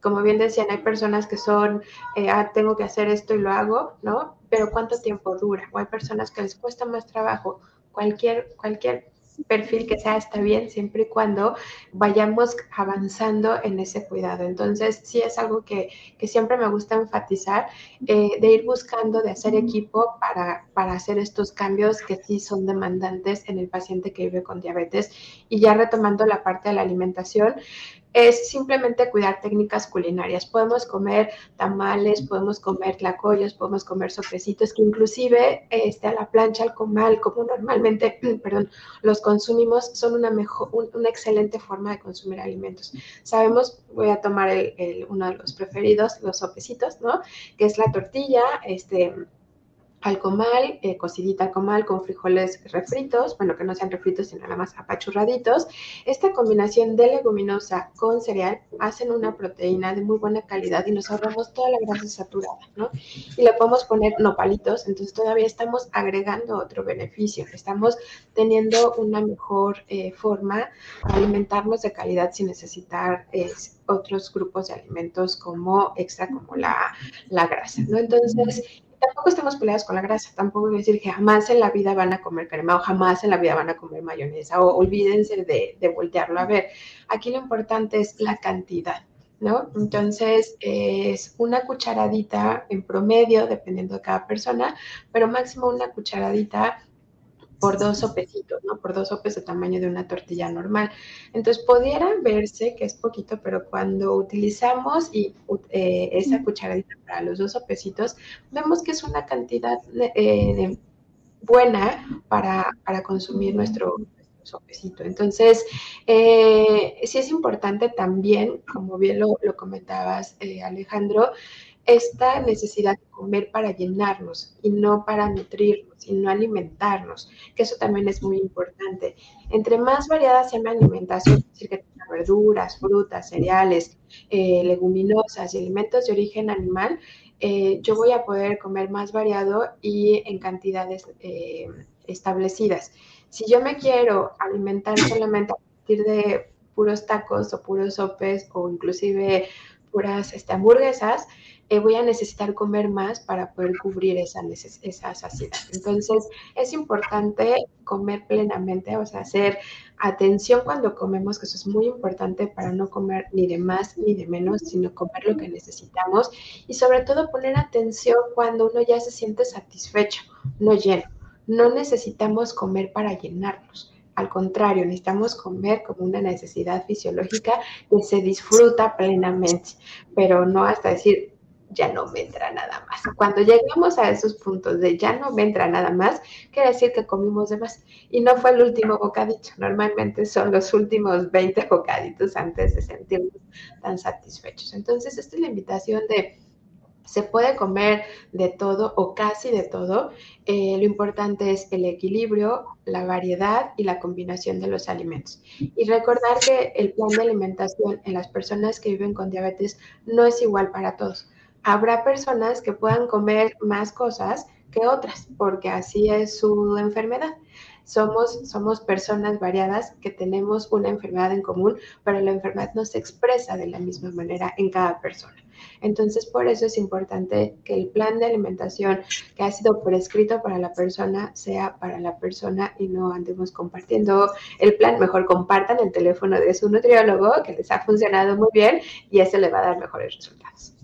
Como bien decían, hay personas que son, eh, ah, tengo que hacer esto y lo hago, ¿no? Pero ¿cuánto tiempo dura? O hay personas que les cuesta más trabajo. Cualquier, cualquier perfil que sea está bien siempre y cuando vayamos avanzando en ese cuidado. Entonces, sí es algo que, siempre me gusta enfatizar, eh, de ir buscando, de hacer equipo para, para hacer estos cambios que sí son demandantes en el paciente que vive con diabetes. Y ya retomando la parte de la alimentación, es simplemente cuidar técnicas culinarias. Podemos comer tamales, podemos comer tlacoyos, podemos comer sopecitos, que inclusive este, a la plancha, al comal, como normalmente perdón, los consumimos, son una, mejor, una excelente forma de consumir alimentos. Sabemos, voy a tomar el, uno de los preferidos, los sopecitos, ¿no? Que es la tortilla, este, al comal, eh, cocidita al comal con frijoles refritos, bueno, que no sean refritos, sino nada más apachurraditos. Esta combinación de leguminosa con cereal hacen una proteína de muy buena calidad y nos ahorramos toda la grasa saturada, ¿no? Y le podemos poner nopalitos, entonces todavía estamos agregando otro beneficio, estamos teniendo una mejor eh, forma para alimentarnos de calidad sin necesitar otros grupos de alimentos como extra, como la, la grasa, ¿no? Entonces, tampoco estamos peleados con la grasa, tampoco decir que jamás en la vida van a comer crema o jamás en la vida van a comer mayonesa o olvídense de, de voltearlo a ver. Aquí lo importante es la cantidad. ¿No? Entonces es una cucharadita en promedio, dependiendo de cada persona, pero máximo una cucharadita por dos sopecitos, ¿no? Por dos sopes de tamaño de una tortilla normal. Entonces, pudiera verse que es poquito, pero cuando utilizamos y, eh, esa cucharadita para los dos sopecitos, vemos que es una cantidad eh, buena para, consumir nuestro, sopecito. Entonces, eh, sí es importante también, como bien lo, lo comentabas, Alejandro, esta necesidad de comer para llenarnos y no para nutrirnos y no alimentarnos, que eso también es muy importante. Entre más variada sea mi alimentación, es decir, que tenga verduras, frutas, cereales, eh, leguminosas y alimentos de origen animal, eh, yo voy a poder comer más variado y en cantidades eh, establecidas. Si yo me quiero alimentar solamente a partir de puros tacos o puros sopes o inclusive puras este, hamburguesas, eh, voy a necesitar comer más para poder cubrir esa, esa saciedad. Entonces, es importante comer plenamente, o sea, hacer atención cuando comemos, que eso es muy importante para no comer ni de más ni de menos, sino comer lo que necesitamos y sobre todo poner atención cuando uno ya se siente satisfecho, no lleno. No necesitamos comer para llenarnos. Al contrario, necesitamos comer como una necesidad fisiológica que se disfruta plenamente, pero no hasta decir, ya no me entra nada más. Cuando llegamos a esos puntos de ya no me entra nada más, quiere decir que comimos de más. Y no fue el último bocadito, normalmente son los últimos 20 bocaditos antes de sentirnos tan satisfechos. Entonces, esta es la invitación de se puede comer de todo o casi de todo. Eh, lo importante es el equilibrio, la variedad y la combinación de los alimentos. Y recordar que el plan de alimentación en las personas que viven con diabetes no es igual para todos habrá personas que puedan comer más cosas que otras, porque así es su enfermedad. Somos, somos personas variadas que tenemos una enfermedad en común, pero la enfermedad no se expresa de la misma manera en cada persona. Entonces, por eso es importante que el plan de alimentación que ha sido prescrito para la persona sea para la persona y no andemos compartiendo el plan. Mejor compartan el teléfono de su nutriólogo que les ha funcionado muy bien y eso le va a dar mejores resultados.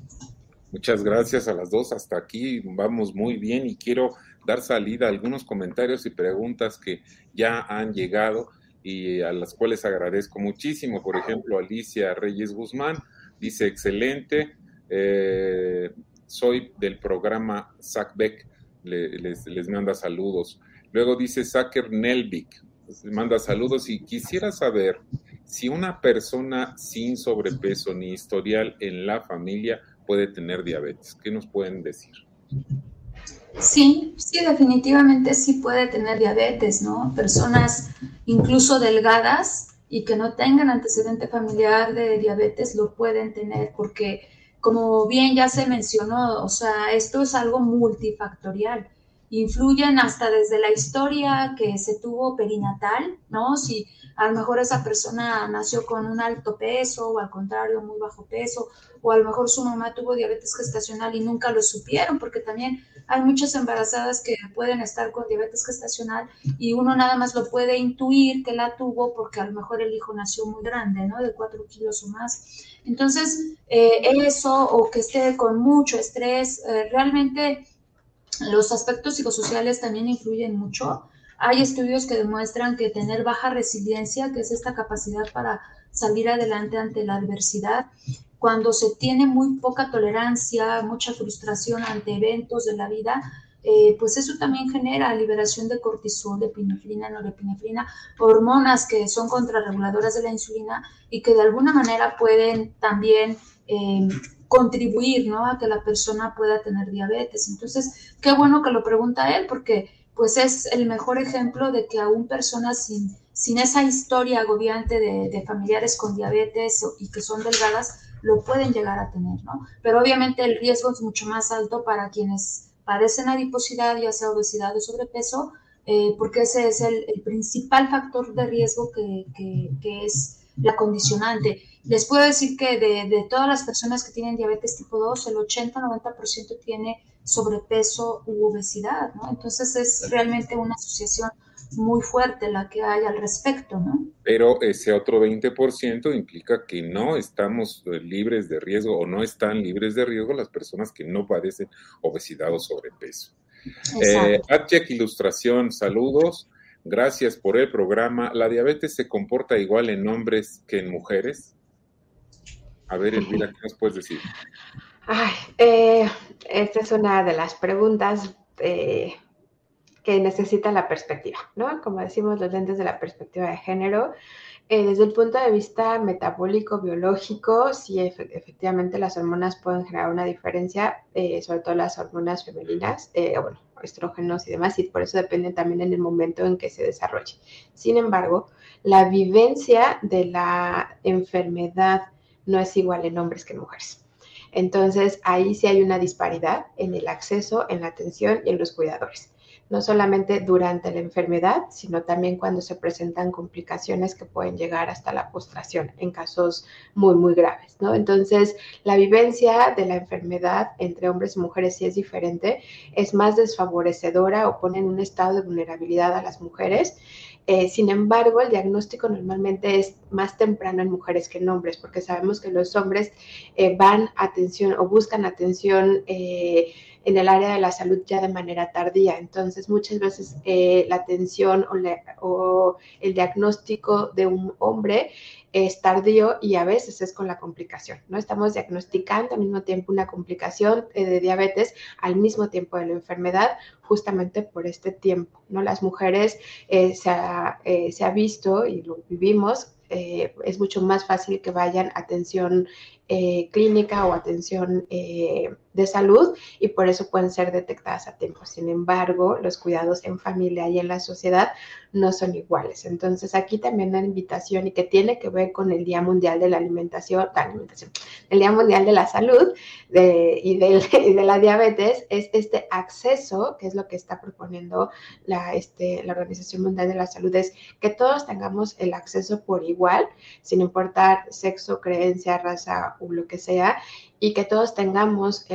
Muchas gracias a las dos. Hasta aquí vamos muy bien y quiero dar salida a algunos comentarios y preguntas que ya han llegado y a las cuales agradezco muchísimo. Por ejemplo, Alicia Reyes Guzmán dice, excelente, eh, soy del programa SACBEC, les, les, manda saludos. Luego dice Saker Nelvik, manda saludos y quisiera saber si una persona sin sobrepeso ni historial en la familia puede tener diabetes. ¿Qué nos pueden decir? Sí, sí, definitivamente sí puede tener diabetes, ¿no? Personas incluso delgadas y que no tengan antecedente familiar de diabetes lo pueden tener porque, como bien ya se mencionó, o sea, esto es algo multifactorial. Influyen hasta desde la historia que se tuvo perinatal, ¿no? Si a lo mejor esa persona nació con un alto peso o al contrario muy bajo peso, o a lo mejor su mamá tuvo diabetes gestacional y nunca lo supieron, porque también hay muchas embarazadas que pueden estar con diabetes gestacional y uno nada más lo puede intuir que la tuvo porque a lo mejor el hijo nació muy grande, ¿no? De cuatro kilos o más. Entonces, eh, eso o que esté con mucho estrés, eh, realmente los aspectos psicosociales también influyen mucho. Hay estudios que demuestran que tener baja resiliencia, que es esta capacidad para salir adelante ante la adversidad, cuando se tiene muy poca tolerancia, mucha frustración ante eventos de la vida, eh, pues eso también genera liberación de cortisol, de epinefrina, norepinefrina, hormonas que son contrarreguladoras de la insulina y que de alguna manera pueden también eh, contribuir ¿no? a que la persona pueda tener diabetes. Entonces, qué bueno que lo pregunta él, porque pues es el mejor ejemplo de que aún personas sin, sin esa historia agobiante de, familiares con diabetes y que son delgadas, lo pueden llegar a tener, ¿no? Pero obviamente el riesgo es mucho más alto para quienes padecen adiposidad, ya sea obesidad o sobrepeso, eh, porque ese es el, principal factor de riesgo que, que, es la condicionante. Les puedo decir que de, de, todas las personas que tienen diabetes tipo 2, el 80-90% tiene sobrepeso u obesidad, ¿no? Entonces es realmente una asociación muy fuerte la que hay al respecto, ¿no? Pero ese otro 20% implica que no estamos eh, libres de riesgo o no están libres de riesgo las personas que no padecen obesidad o sobrepeso. Eh, Ilustración, saludos. Gracias por el programa. ¿La diabetes se comporta igual en hombres que en mujeres? A ver, Elvira, ¿qué nos puedes decir? Ay, eh, esta es una de las preguntas eh, que necesita la perspectiva, ¿no? Como decimos, los lentes de la perspectiva de género. Eh, desde el punto de vista metabólico, biológico, sí, efectivamente las hormonas pueden generar una diferencia, eh, sobre todo las hormonas femeninas, bueno, estrógenos y demás, y por eso depende también en el momento en que se desarrolle. Sin embargo, la vivencia de la enfermedad no es igual en hombres que en mujeres. Entonces, ahí sí hay una disparidad en el acceso, en la atención y en los cuidadores no solamente durante la enfermedad, sino también cuando se presentan complicaciones que pueden llegar hasta la postración en casos muy, muy graves, ¿no? Entonces, la vivencia de la enfermedad entre hombres y mujeres sí es diferente, es más desfavorecedora o pone en un estado de vulnerabilidad a las mujeres. Eh, sin embargo, el diagnóstico normalmente es más temprano en mujeres que en hombres, porque sabemos que los hombres eh, van atención o buscan atención. Eh, en el área de la salud ya de manera tardía. Entonces, muchas veces la atención o, el diagnóstico de un hombre es tardío y a veces es con la complicación, ¿no? Estamos diagnosticando al mismo tiempo una complicación eh, de diabetes al mismo tiempo de la enfermedad, justamente por este tiempo, ¿no? Las mujeres eh, se, ha, se, ha, visto y lo vivimos, es mucho más fácil que vayan atención clínica o atención de salud y por eso pueden ser detectadas a tiempo. Sin embargo, los cuidados en familia y en la sociedad no son iguales. Entonces, aquí también una invitación y que tiene que ver con el Día Mundial de la Alimentación, la alimentación el Día Mundial de la Salud y, de, la diabetes, es este acceso, que es lo que está proponiendo la, este, la Organización Mundial de la Salud, es que todos tengamos el acceso por igual, sin importar sexo, creencia, raza o lo que sea, y que todos tengamos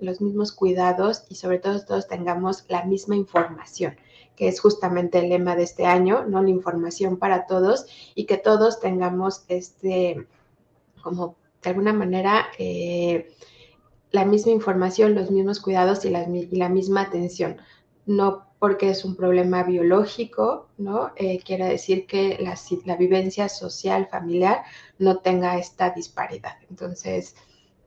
los mismos cuidados y sobre todo todos tengamos la misma información, que es justamente el lema de este año, ¿no? La información para todos y que todos tengamos este, como de alguna manera, eh, la misma información, los mismos cuidados y la, misma atención. No porque es un problema biológico, ¿no? Eh, quiere decir que la, la vivencia social, familiar, no tenga esta disparidad. Entonces,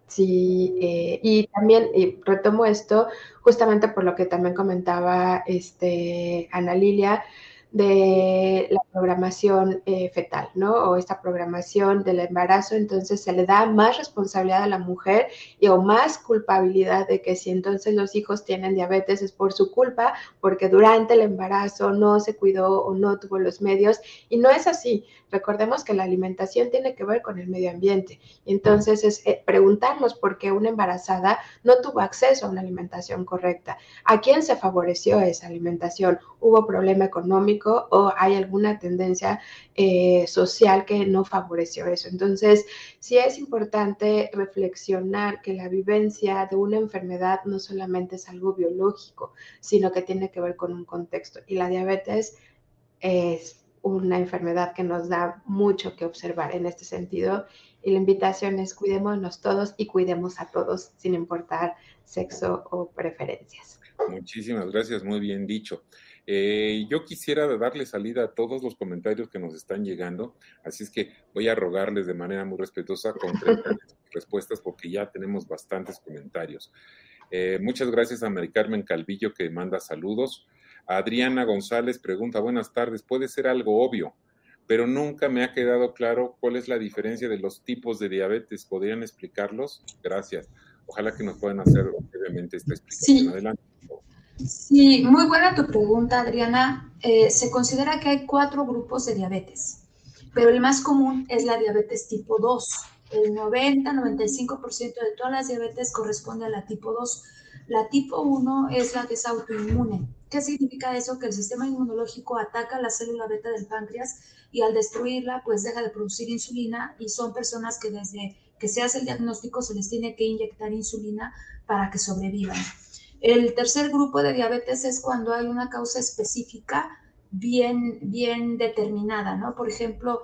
Sí, eh, y también retomo esto justamente por lo que también comentaba este, Ana Lilia, de la programación eh, fetal, ¿no? O esta programación del embarazo, entonces se le da más responsabilidad a la mujer y o más culpabilidad de que si entonces los hijos tienen diabetes es por su culpa, porque durante el embarazo no se cuidó o no tuvo los medios y no es así. Recordemos que la alimentación tiene que ver con el medio ambiente. Entonces es eh, preguntarnos por qué una embarazada no tuvo acceso a una alimentación correcta. ¿A quién se favoreció esa alimentación? ¿Hubo problema económico o hay alguna tendencia eh, social que no favoreció eso. Entonces, sí es importante reflexionar que la vivencia de una enfermedad no solamente es algo biológico, sino que tiene que ver con un contexto. Y la diabetes es una enfermedad que nos da mucho que observar en este sentido. Y la invitación es cuidémonos todos y cuidemos a todos sin importar sexo o preferencias. Muchísimas gracias, muy bien dicho. Eh, yo quisiera darle salida a todos los comentarios que nos están llegando, así es que voy a rogarles de manera muy respetuosa con respuestas porque ya tenemos bastantes comentarios. Eh, muchas gracias a Mari Carmen Calvillo que manda saludos. Adriana González pregunta, buenas tardes, puede ser algo obvio, pero nunca me ha quedado claro cuál es la diferencia de los tipos de diabetes. ¿Podrían explicarlos? Gracias. Ojalá que nos puedan hacer brevemente esta explicación. Adelante. Sí, muy buena tu pregunta, Adriana. Eh, se considera que hay cuatro grupos de diabetes, pero el más común es la diabetes tipo 2. El 90-95% de todas las diabetes corresponde a la tipo 2. La tipo 1 es la que es autoinmune. ¿Qué significa eso? Que el sistema inmunológico ataca la célula beta del páncreas y al destruirla, pues deja de producir insulina y son personas que desde que se hace el diagnóstico se les tiene que inyectar insulina para que sobrevivan. El tercer grupo de diabetes es cuando hay una causa específica bien, bien determinada, ¿no? Por ejemplo,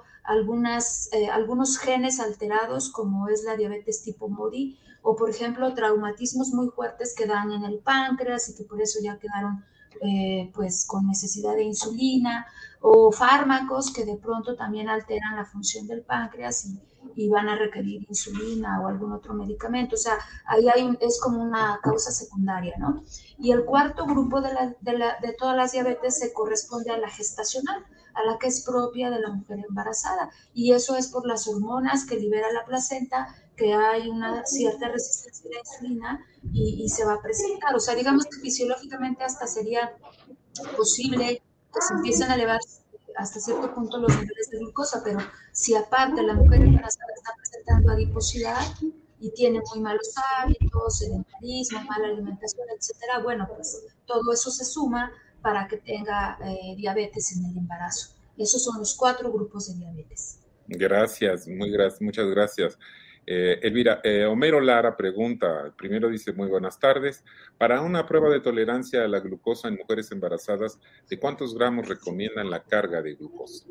eh, algunos genes alterados, como es la diabetes tipo MODI, o por ejemplo, traumatismos muy fuertes que dan en el páncreas y que por eso ya quedaron eh, pues con necesidad de insulina, o fármacos que de pronto también alteran la función del páncreas y, y van a requerir insulina o algún otro medicamento. O sea, ahí hay es como una causa secundaria, ¿no? Y el cuarto grupo de, la, de, la, de todas las diabetes se corresponde a la gestacional, a la que es propia de la mujer embarazada. Y eso es por las hormonas que libera la placenta, que hay una cierta resistencia a la insulina y, y se va a presentar. O sea, digamos que fisiológicamente hasta sería posible que se empiecen a elevar hasta cierto punto los niveles de glucosa, pero si aparte la mujer embarazada está presentando adiposidad y tiene muy malos hábitos, sedentarismo, mala alimentación, etcétera, bueno, pues todo eso se suma para que tenga eh, diabetes en el embarazo. Esos son los cuatro grupos de diabetes. Gracias, muy gracias, muchas gracias. Eh, Elvira, eh, Homero Lara pregunta, primero dice, muy buenas tardes, para una prueba de tolerancia a la glucosa en mujeres embarazadas, ¿de cuántos gramos recomiendan la carga de glucosa?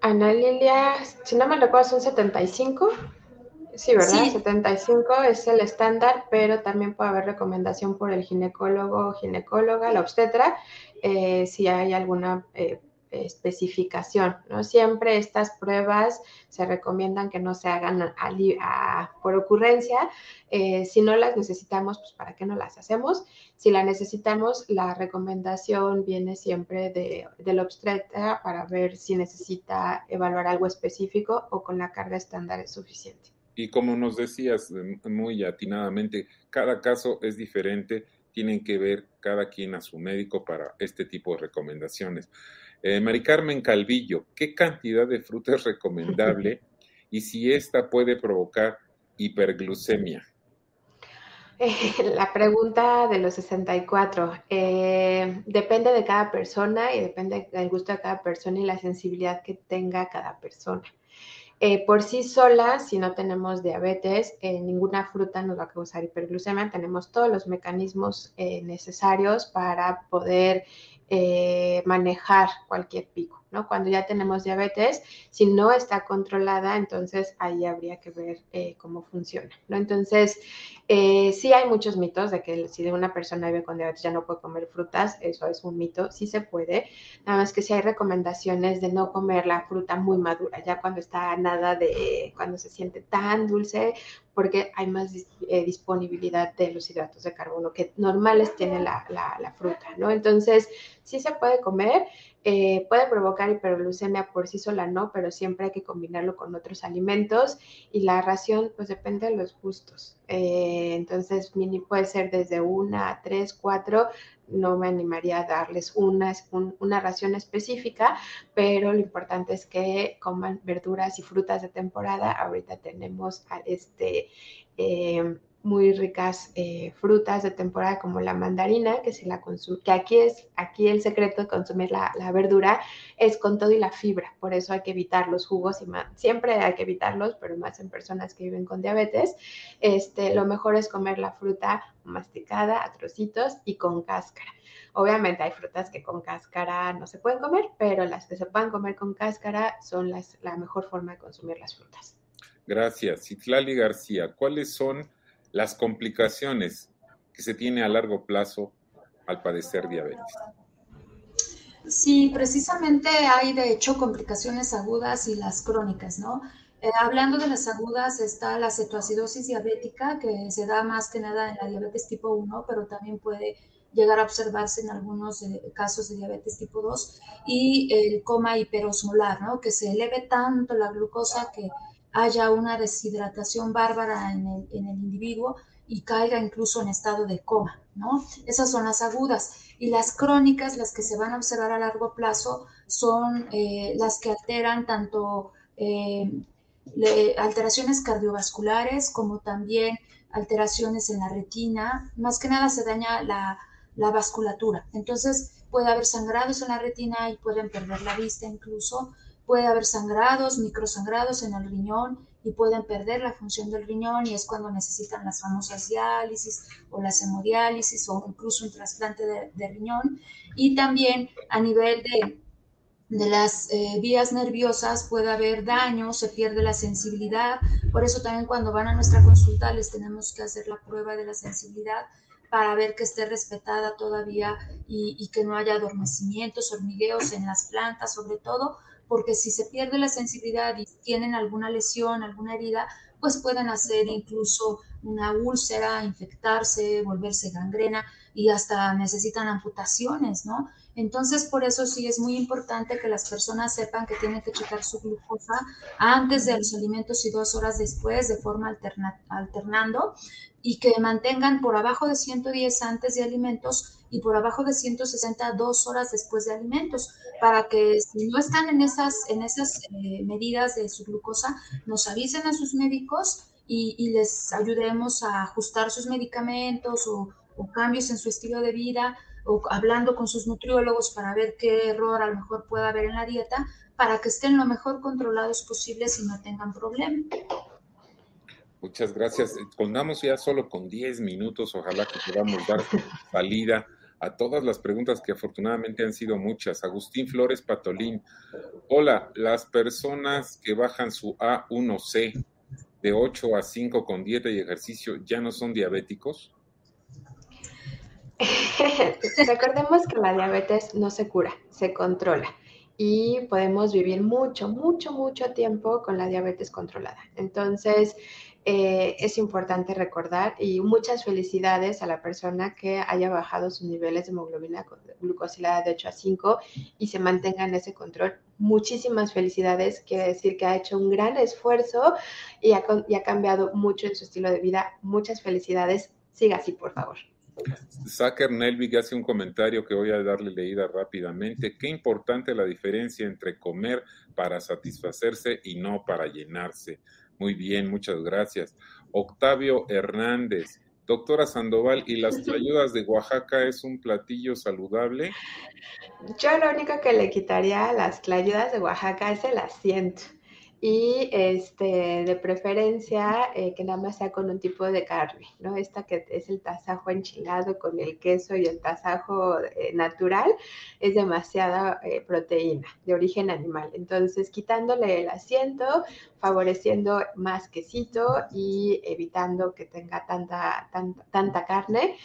Ana Lilia, si no me recuerdo, son 75. Sí, ¿verdad? 75 es el estándar, pero también puede haber recomendación por el ginecólogo o ginecóloga, la obstetra, eh, si hay alguna eh, especificación, ¿no? Siempre estas pruebas se recomiendan que no se hagan por ocurrencia. Eh, si no las necesitamos, pues ¿para qué no las hacemos? Si la necesitamos, la recomendación viene siempre de, del obstetra para ver si necesita evaluar algo específico o con la carga estándar es suficiente. Y como nos decías muy atinadamente, cada caso es diferente, tienen que ver cada quien a su médico para este tipo de recomendaciones. Eh, Mari Carmen Calvillo, ¿qué cantidad de fruta es recomendable y si esta puede provocar hiperglucemia? la pregunta de los 64. Eh, depende de cada persona y depende del gusto de cada persona y la sensibilidad que tenga cada persona. Eh, por sí sola, si no tenemos diabetes, eh, ninguna fruta nos va a causar hiperglucemia. Tenemos todos los mecanismos necesarios para poder manejar cualquier pico. ¿No? Cuando ya tenemos diabetes, si no está controlada, entonces ahí habría que ver eh, cómo funciona, ¿no? Entonces, eh, sí hay muchos mitos de que si una persona vive con diabetes ya no puede comer frutas, eso es un mito, sí se puede, nada más que sí hay recomendaciones de no comer la fruta muy madura, ya cuando está nada de, cuando se siente tan dulce, porque hay más eh, disponibilidad de los hidratos de carbono que normales tiene la, la, la fruta, ¿no? Entonces, sí se puede comer, Eh, puede provocar hiperglucemia por sí sola, no, pero siempre hay que combinarlo con otros alimentos y la ración pues depende de los gustos. Eh, entonces, puede ser desde una tres, cuatro, no me animaría a darles una, una ración específica, pero lo importante es que coman verduras y frutas de temporada. Ahorita tenemos este... Eh, muy ricas eh, frutas de temporada como la mandarina, que si la consume, que aquí es, aquí el secreto de consumir la, verdura es con todo y la fibra, por eso hay que evitar los jugos y más, siempre hay que evitarlos, pero más en personas que viven con diabetes, este, lo mejor es comer la fruta masticada a trocitos y con cáscara. Obviamente hay frutas que con cáscara no se pueden comer, pero las que se pueden comer con cáscara son las, la mejor forma de consumir las frutas. Gracias. Citlali García, ¿cuáles son las complicaciones que se tiene a largo plazo al padecer diabetes. Sí, precisamente hay de hecho complicaciones agudas y las crónicas, ¿no? Eh, hablando de las agudas está la cetoacidosis diabética, que se da más que nada en la diabetes tipo 1, pero también puede llegar a observarse en algunos eh, casos de diabetes tipo 2, y el coma hiperosmolar, ¿no? Que se eleve tanto la glucosa que haya una deshidratación bárbara en el, individuo y caiga incluso en estado de coma, ¿no? Esas son las agudas. Y las crónicas, las que se van a observar a largo plazo, son eh, las que alteran tanto eh, alteraciones cardiovasculares como también alteraciones en la retina. Más que nada se daña la, la vasculatura. Entonces puede haber sangrados en la retina y pueden perder la vista incluso puede haber sangrados, microsangrados en el riñón y pueden perder la función del riñón y es cuando necesitan las famosas diálisis o las hemodiálisis o incluso un trasplante de, riñón. Y también a nivel de, de las eh, vías nerviosas puede haber daño, se pierde la sensibilidad. Por eso también cuando van a nuestra consulta les tenemos que hacer la prueba de la sensibilidad para ver que esté respetada todavía y, y, que no haya adormecimientos, hormigueos en las plantas, sobre todo porque si se pierde la sensibilidad y tienen alguna lesión, alguna herida, pues pueden hacer incluso una úlcera, infectarse, volverse gangrena y hasta necesitan amputaciones, ¿no? Entonces, por eso sí es muy importante que las personas sepan que tienen que checar su glucosa antes de los alimentos y dos horas después, de forma alternando, y que mantengan por abajo de 110 antes de alimentos y por abajo de 160 dos horas después de alimentos, para que si no están en esas, en esas eh, medidas de su glucosa, nos avisen a sus médicos y, les ayudemos a ajustar sus medicamentos o, cambios en su estilo de vida o hablando con sus nutriólogos para ver qué error a lo mejor puede haber en la dieta para que estén lo mejor controlados posibles y no tengan problemas. Muchas gracias. Contamos ya solo con 10 minutos. Ojalá que podamos dar salida a todas las preguntas que afortunadamente han sido muchas. Agustín Flores Patolín. Hola, las personas que bajan su A1C de 8 a 5 con dieta y ejercicio ya no son diabéticos. Recordemos que la diabetes no se cura, se controla y podemos vivir mucho, mucho, mucho tiempo con la diabetes controlada. Entonces, eh, es importante recordar y muchas felicidades a la persona que haya bajado sus niveles de hemoglobina glucosilada de 8 a 5 y se mantenga en ese control. Muchísimas felicidades, quiere decir que ha hecho un gran esfuerzo y ha, y ha cambiado mucho en su estilo de vida. Muchas felicidades, siga así, por favor. Saker Nelvig hace un comentario que voy a darle leída rápidamente. Qué importante la diferencia entre comer para satisfacerse y no para llenarse. Muy bien, muchas gracias. Octavio Hernández. Doctora Sandoval, ¿y las ayudas de Oaxaca es un platillo saludable? Yo lo único que le quitaría a las clayudas de Oaxaca es el asiento y este, de preferencia eh, que nada más sea con un tipo de carne, ¿no? Esta que es el tasajo enchilado con el queso y el tasajo eh, natural es demasiada eh, proteína de origen animal. Entonces, quitándole el asiento, favoreciendo más quesito y evitando que tenga tanta, tanta, tanta carne,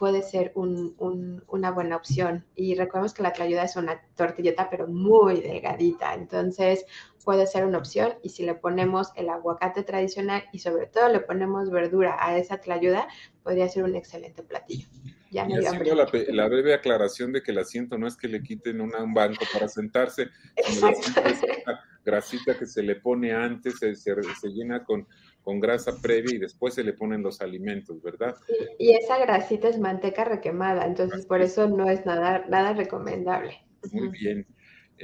puede ser una buena opción. Y recordemos que la tlayuda es una tortilleta, pero muy delgadita. Entonces, puede ser una opción y si le ponemos el aguacate tradicional y sobre todo le ponemos verdura a esa tlayuda, podría ser un excelente platillo. Ya y haciendo la, la, breve aclaración de que el asiento no es que le quiten un banco para sentarse, sino la grasita que se le pone antes, se, se, llena con, con, grasa previa y después se le ponen los alimentos, ¿verdad? Y, esa grasita es manteca requemada, entonces por eso no es nada, nada recomendable. Muy bien.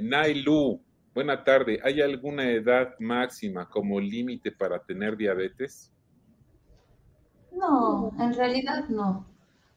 Nailu, buena tarde. ¿Hay alguna edad máxima como límite para tener diabetes? No, en realidad no.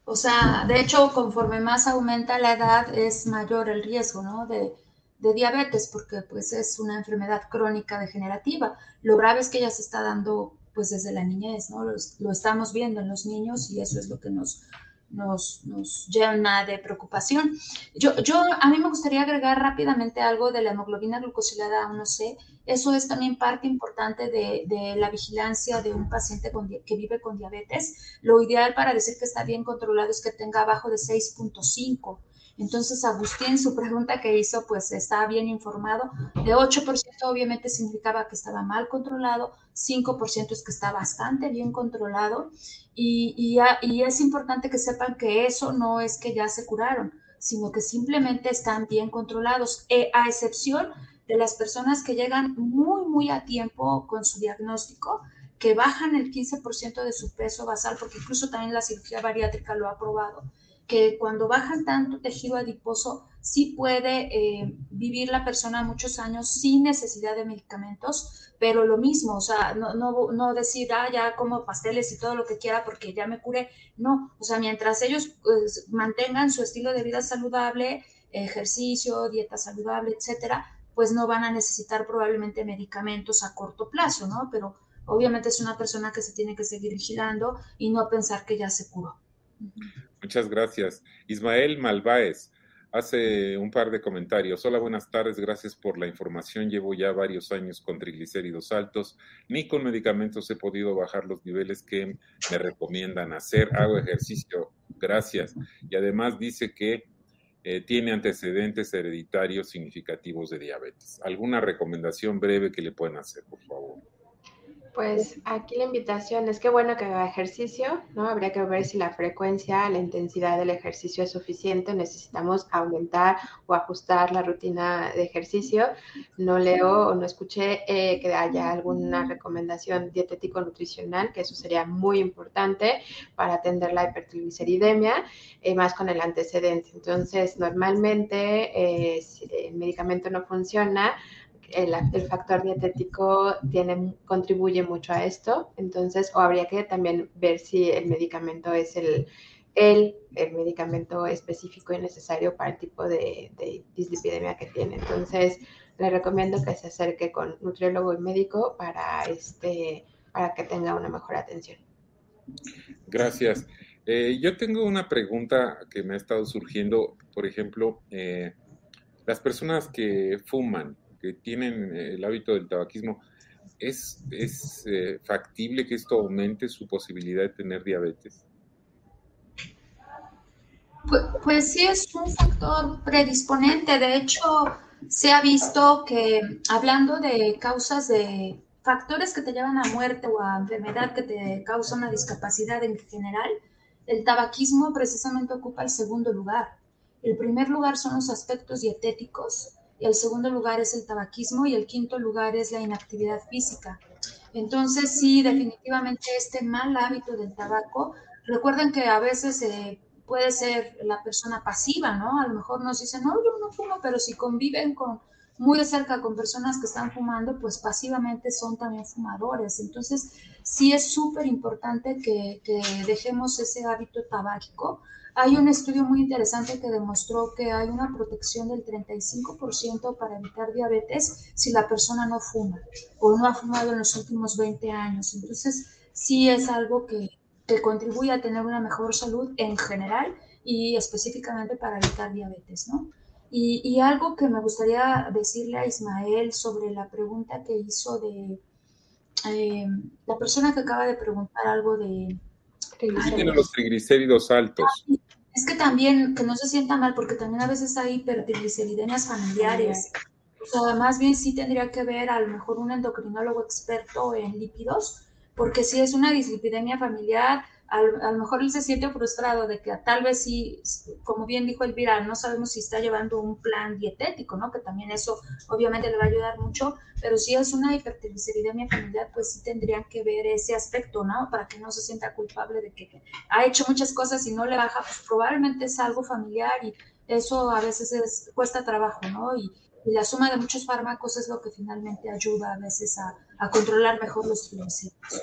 O sea, de hecho, conforme más aumenta la edad, es mayor el riesgo, ¿no? De, diabetes, porque pues es una enfermedad crónica degenerativa. Lo grave es que ya se está dando pues desde la niñez, ¿no? Lo, estamos viendo en los niños y eso es lo que nos, nos, nos llena de preocupación. Yo, yo, a mí me gustaría agregar rápidamente algo de la hemoglobina glucosilada A1C. Eso es también parte importante de, de la vigilancia de un paciente que vive con diabetes. Lo ideal para decir que está bien controlado es que tenga abajo de 6.5 entonces, Agustín, su pregunta que hizo, pues está bien informado. De 8% obviamente significaba que estaba mal controlado, 5% es que está bastante bien controlado. Y, y, es importante que sepan que eso no es que ya se curaron, sino que simplemente están bien controlados, eh, a excepción de las personas que llegan muy, muy a tiempo con su diagnóstico, que bajan el 15% de su peso basal, porque incluso también la cirugía bariátrica lo ha probado que cuando bajan tanto tejido adiposo, sí puede eh, vivir la persona muchos años sin necesidad de medicamentos, pero lo mismo, o sea, no, no, no decir, ah, ya como pasteles y todo lo que quiera porque ya me curé, no, o sea, mientras ellos pues, mantengan su estilo de vida saludable, ejercicio, dieta saludable, etcétera, pues no van a necesitar probablemente medicamentos a corto plazo, ¿no? Pero obviamente es una persona que se tiene que seguir vigilando y no pensar que ya se curó. Muchas gracias. Ismael Malváez hace un par de comentarios. Hola, buenas tardes, gracias por la información. Llevo ya varios años con triglicéridos altos. Ni con medicamentos he podido bajar los niveles que me recomiendan hacer. Hago ejercicio, gracias. Y además dice que eh, tiene antecedentes hereditarios significativos de diabetes. ¿Alguna recomendación breve que le pueden hacer, por favor? Pues aquí la invitación es que bueno que haga ejercicio, ¿no? Habría que ver si la frecuencia, la intensidad del ejercicio es suficiente, necesitamos aumentar o ajustar la rutina de ejercicio. No leo o no escuché eh, que haya alguna recomendación dietético-nutricional, que eso sería muy importante para atender la hipertrigliceridemia, eh, más con el antecedente. Entonces, normalmente, eh, si el medicamento no funciona, el, factor dietético tiene, contribuye mucho a esto, entonces, o habría que también ver si el medicamento es el, el, el medicamento específico y necesario para el tipo de, de dislipidemia que tiene. Entonces, le recomiendo que se acerque con nutriólogo y médico para, este, para que tenga una mejor atención. Gracias. Eh, yo tengo una pregunta que me ha estado surgiendo, por ejemplo, eh, las personas que fuman, que tienen eh, el hábito del tabaquismo, ¿es, es eh, factible que esto aumente su posibilidad de tener diabetes? Pues, pues, sí, es un factor predisponente. De hecho, se ha visto que hablando de causas de factores que te llevan a muerte o a enfermedad que te causa una discapacidad en general, el tabaquismo precisamente ocupa el segundo lugar. El primer lugar son los aspectos dietéticos el segundo lugar es el tabaquismo y el quinto lugar es la inactividad física. Entonces, sí, definitivamente este mal hábito del tabaco, recuerden que a veces eh, puede ser la persona pasiva, ¿no? A lo mejor nos dicen, no, yo no fumo, pero si conviven con muy de cerca con personas que están fumando, pues pasivamente son también fumadores. Entonces, sí es súper importante que, que dejemos ese hábito tabáquico hay un estudio muy interesante que demostró que hay una protección del 35% para evitar diabetes si la persona no fuma o no ha fumado en los últimos 20 años. Entonces, sí es algo que, que contribuye a tener una mejor salud en general y específicamente para evitar diabetes, ¿no? Y, y, algo que me gustaría decirle a Ismael sobre la pregunta que hizo de eh, la persona que acaba de preguntar algo de... Tiene los triglicéridos altos. Ah, es que también, que no se sienta mal, porque también a veces hay hipertrigliceridemias familiares. O sea, más bien sí tendría que ver a lo mejor un endocrinólogo experto en lípidos, porque si es una dislipidemia familiar, a lo mejor él se siente frustrado de que tal vez sí, como bien dijo Elvira, no sabemos si está llevando un plan dietético, ¿no? Que también eso obviamente le va a ayudar mucho, pero si es una hipertrigliceridemia familiar, pues sí tendrían que ver ese aspecto, ¿no? Para que no se sienta culpable de que ha hecho muchas cosas y no le baja, pues probablemente es algo familiar y eso a veces cuesta trabajo, ¿no? Y, la suma de muchos fármacos es lo que finalmente ayuda a veces a, controlar mejor los triglicéridos.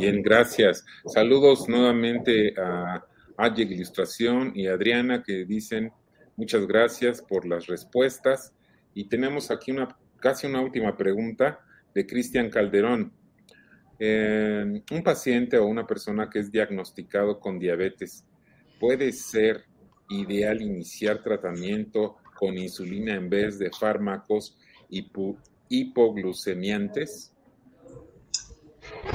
Bien, gracias. Saludos nuevamente a Ayeg Ilustración y Adriana que dicen muchas gracias por las respuestas. Y tenemos aquí una casi una última pregunta de Cristian Calderón. Eh, un paciente o una persona que es diagnosticado con diabetes, ¿puede ser ideal iniciar tratamiento con insulina en vez de fármacos hipoglucemiantes?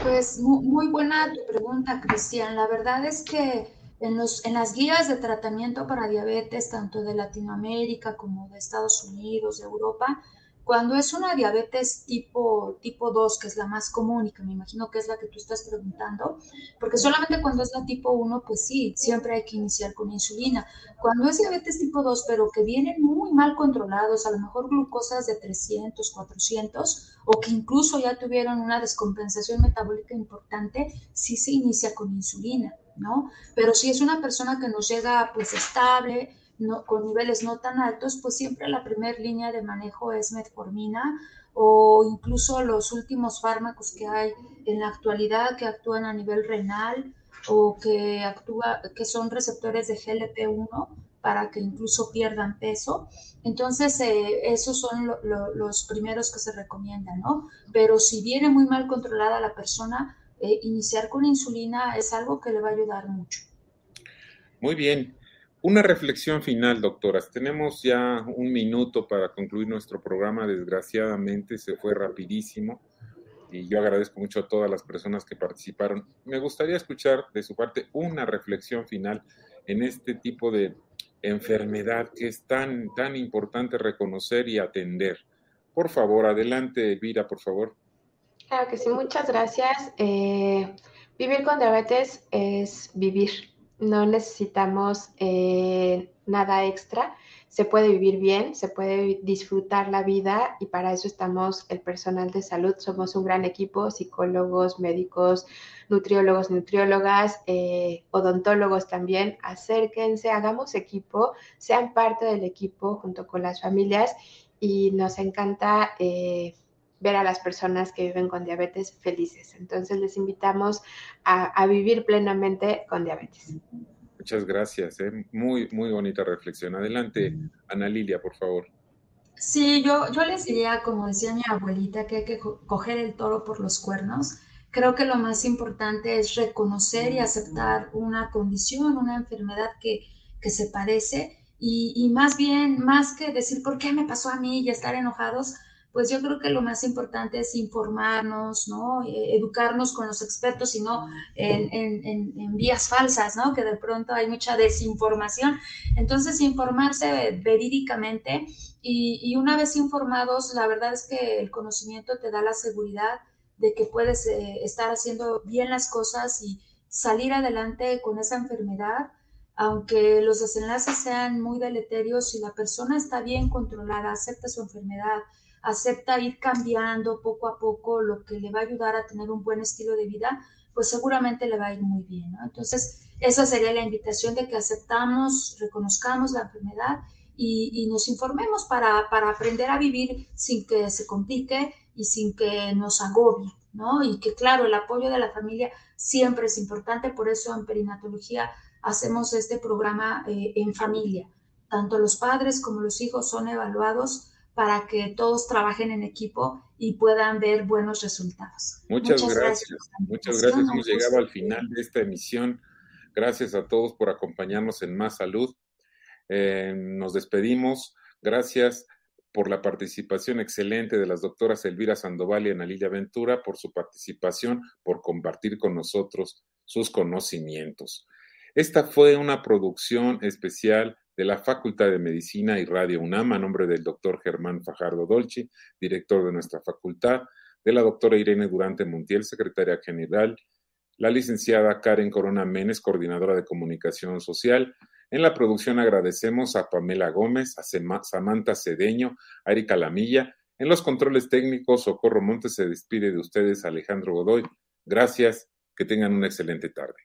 Pues muy buena tu pregunta, Cristian. La verdad es que en, los, en las guías de tratamiento para diabetes, tanto de Latinoamérica como de Estados Unidos, de Europa, cuando es una diabetes tipo, tipo 2, que es la más común y que me imagino que es la que tú estás preguntando, porque solamente cuando es la tipo 1, pues sí, siempre hay que iniciar con insulina. Cuando es diabetes tipo 2, pero que vienen muy mal controlados, a lo mejor glucosas de 300, 400, o que incluso ya tuvieron una descompensación metabólica importante, sí se inicia con insulina, ¿no? Pero si es una persona que nos llega pues estable, con niveles no tan altos, pues siempre la primera línea de manejo es metformina o incluso los últimos fármacos que hay en la actualidad que actúan a nivel renal o que, actúa, que son receptores de GLP-1 para que incluso pierdan peso. Entonces, eh, esos son los primeros que se recomiendan, ¿no? Pero si viene muy mal controlada la persona, eh, iniciar con insulina es algo que le va a ayudar mucho. Muy bien. Una reflexión final, doctoras. Tenemos ya un minuto para concluir nuestro programa. Desgraciadamente se fue rapidísimo y yo agradezco mucho a todas las personas que participaron. Me gustaría escuchar de su parte una reflexión final en este tipo de enfermedad que es tan, tan importante reconocer y atender. Por favor, adelante, Elvira, por favor. Claro que sí, muchas gracias. Eh, vivir con diabetes es vivir no necesitamos eh, nada extra. Se puede vivir bien, se puede disfrutar la vida y para eso estamos el personal de salud. Somos un gran equipo, psicólogos, médicos, nutriólogos, nutriólogas, eh, odontólogos también. Acérquense, hagamos equipo, sean parte del equipo junto con las familias y nos encanta. Eh, ver a las personas que viven con diabetes felices. Entonces les invitamos a, vivir plenamente con diabetes. Muchas gracias, ¿eh? muy, muy bonita reflexión. Adelante, Ana Lilia, por favor. Sí, yo, yo les diría, como decía mi abuelita, que hay que coger el toro por los cuernos. Creo que lo más importante es reconocer y aceptar una condición, una enfermedad que, que se parece y, y, más bien, más que decir por qué me pasó a mí y estar enojados, pues yo creo que lo más importante es informarnos, ¿no? Eh, educarnos con los expertos y no en, vías falsas, ¿no? Que de pronto hay mucha desinformación. Entonces, informarse verídicamente y, una vez informados, la verdad es que el conocimiento te da la seguridad de que puedes eh, estar haciendo bien las cosas y salir adelante con esa enfermedad aunque los desenlaces sean muy deleterios, si la persona está bien controlada, acepta su enfermedad, acepta ir cambiando poco a poco lo que le va a ayudar a tener un buen estilo de vida, pues seguramente le va a ir muy bien. ¿no? Entonces, esa sería la invitación de que aceptamos, reconozcamos la enfermedad y, nos informemos para, para, aprender a vivir sin que se complique y sin que nos agobie, ¿no? Y que, claro, el apoyo de la familia siempre es importante, por eso en perinatología hacemos este programa eh, en familia. Tanto los padres como los hijos son evaluados para que todos trabajen en equipo y puedan ver buenos resultados. Muchas, gracias. Muchas gracias. Hemos llegado al final de esta emisión. Gracias a todos por acompañarnos en Más Salud. Eh, nos despedimos. Gracias por la participación excelente de las doctoras Elvira Sandoval y Ana Lilia Ventura, por su participación, por compartir con nosotros sus conocimientos. Esta fue una producción especial de la Facultad de Medicina y Radio UNAM, a nombre del doctor Germán Fajardo Dolci, director de nuestra facultad, de la doctora Irene Durante Montiel, secretaria general, la licenciada Karen Corona Menes, coordinadora de comunicación social. En la producción agradecemos a Pamela Gómez, a Samantha Cedeño, a Erika Lamilla. En los controles técnicos, Socorro Montes se despide de ustedes, Alejandro Godoy. Gracias, que tengan una excelente tarde.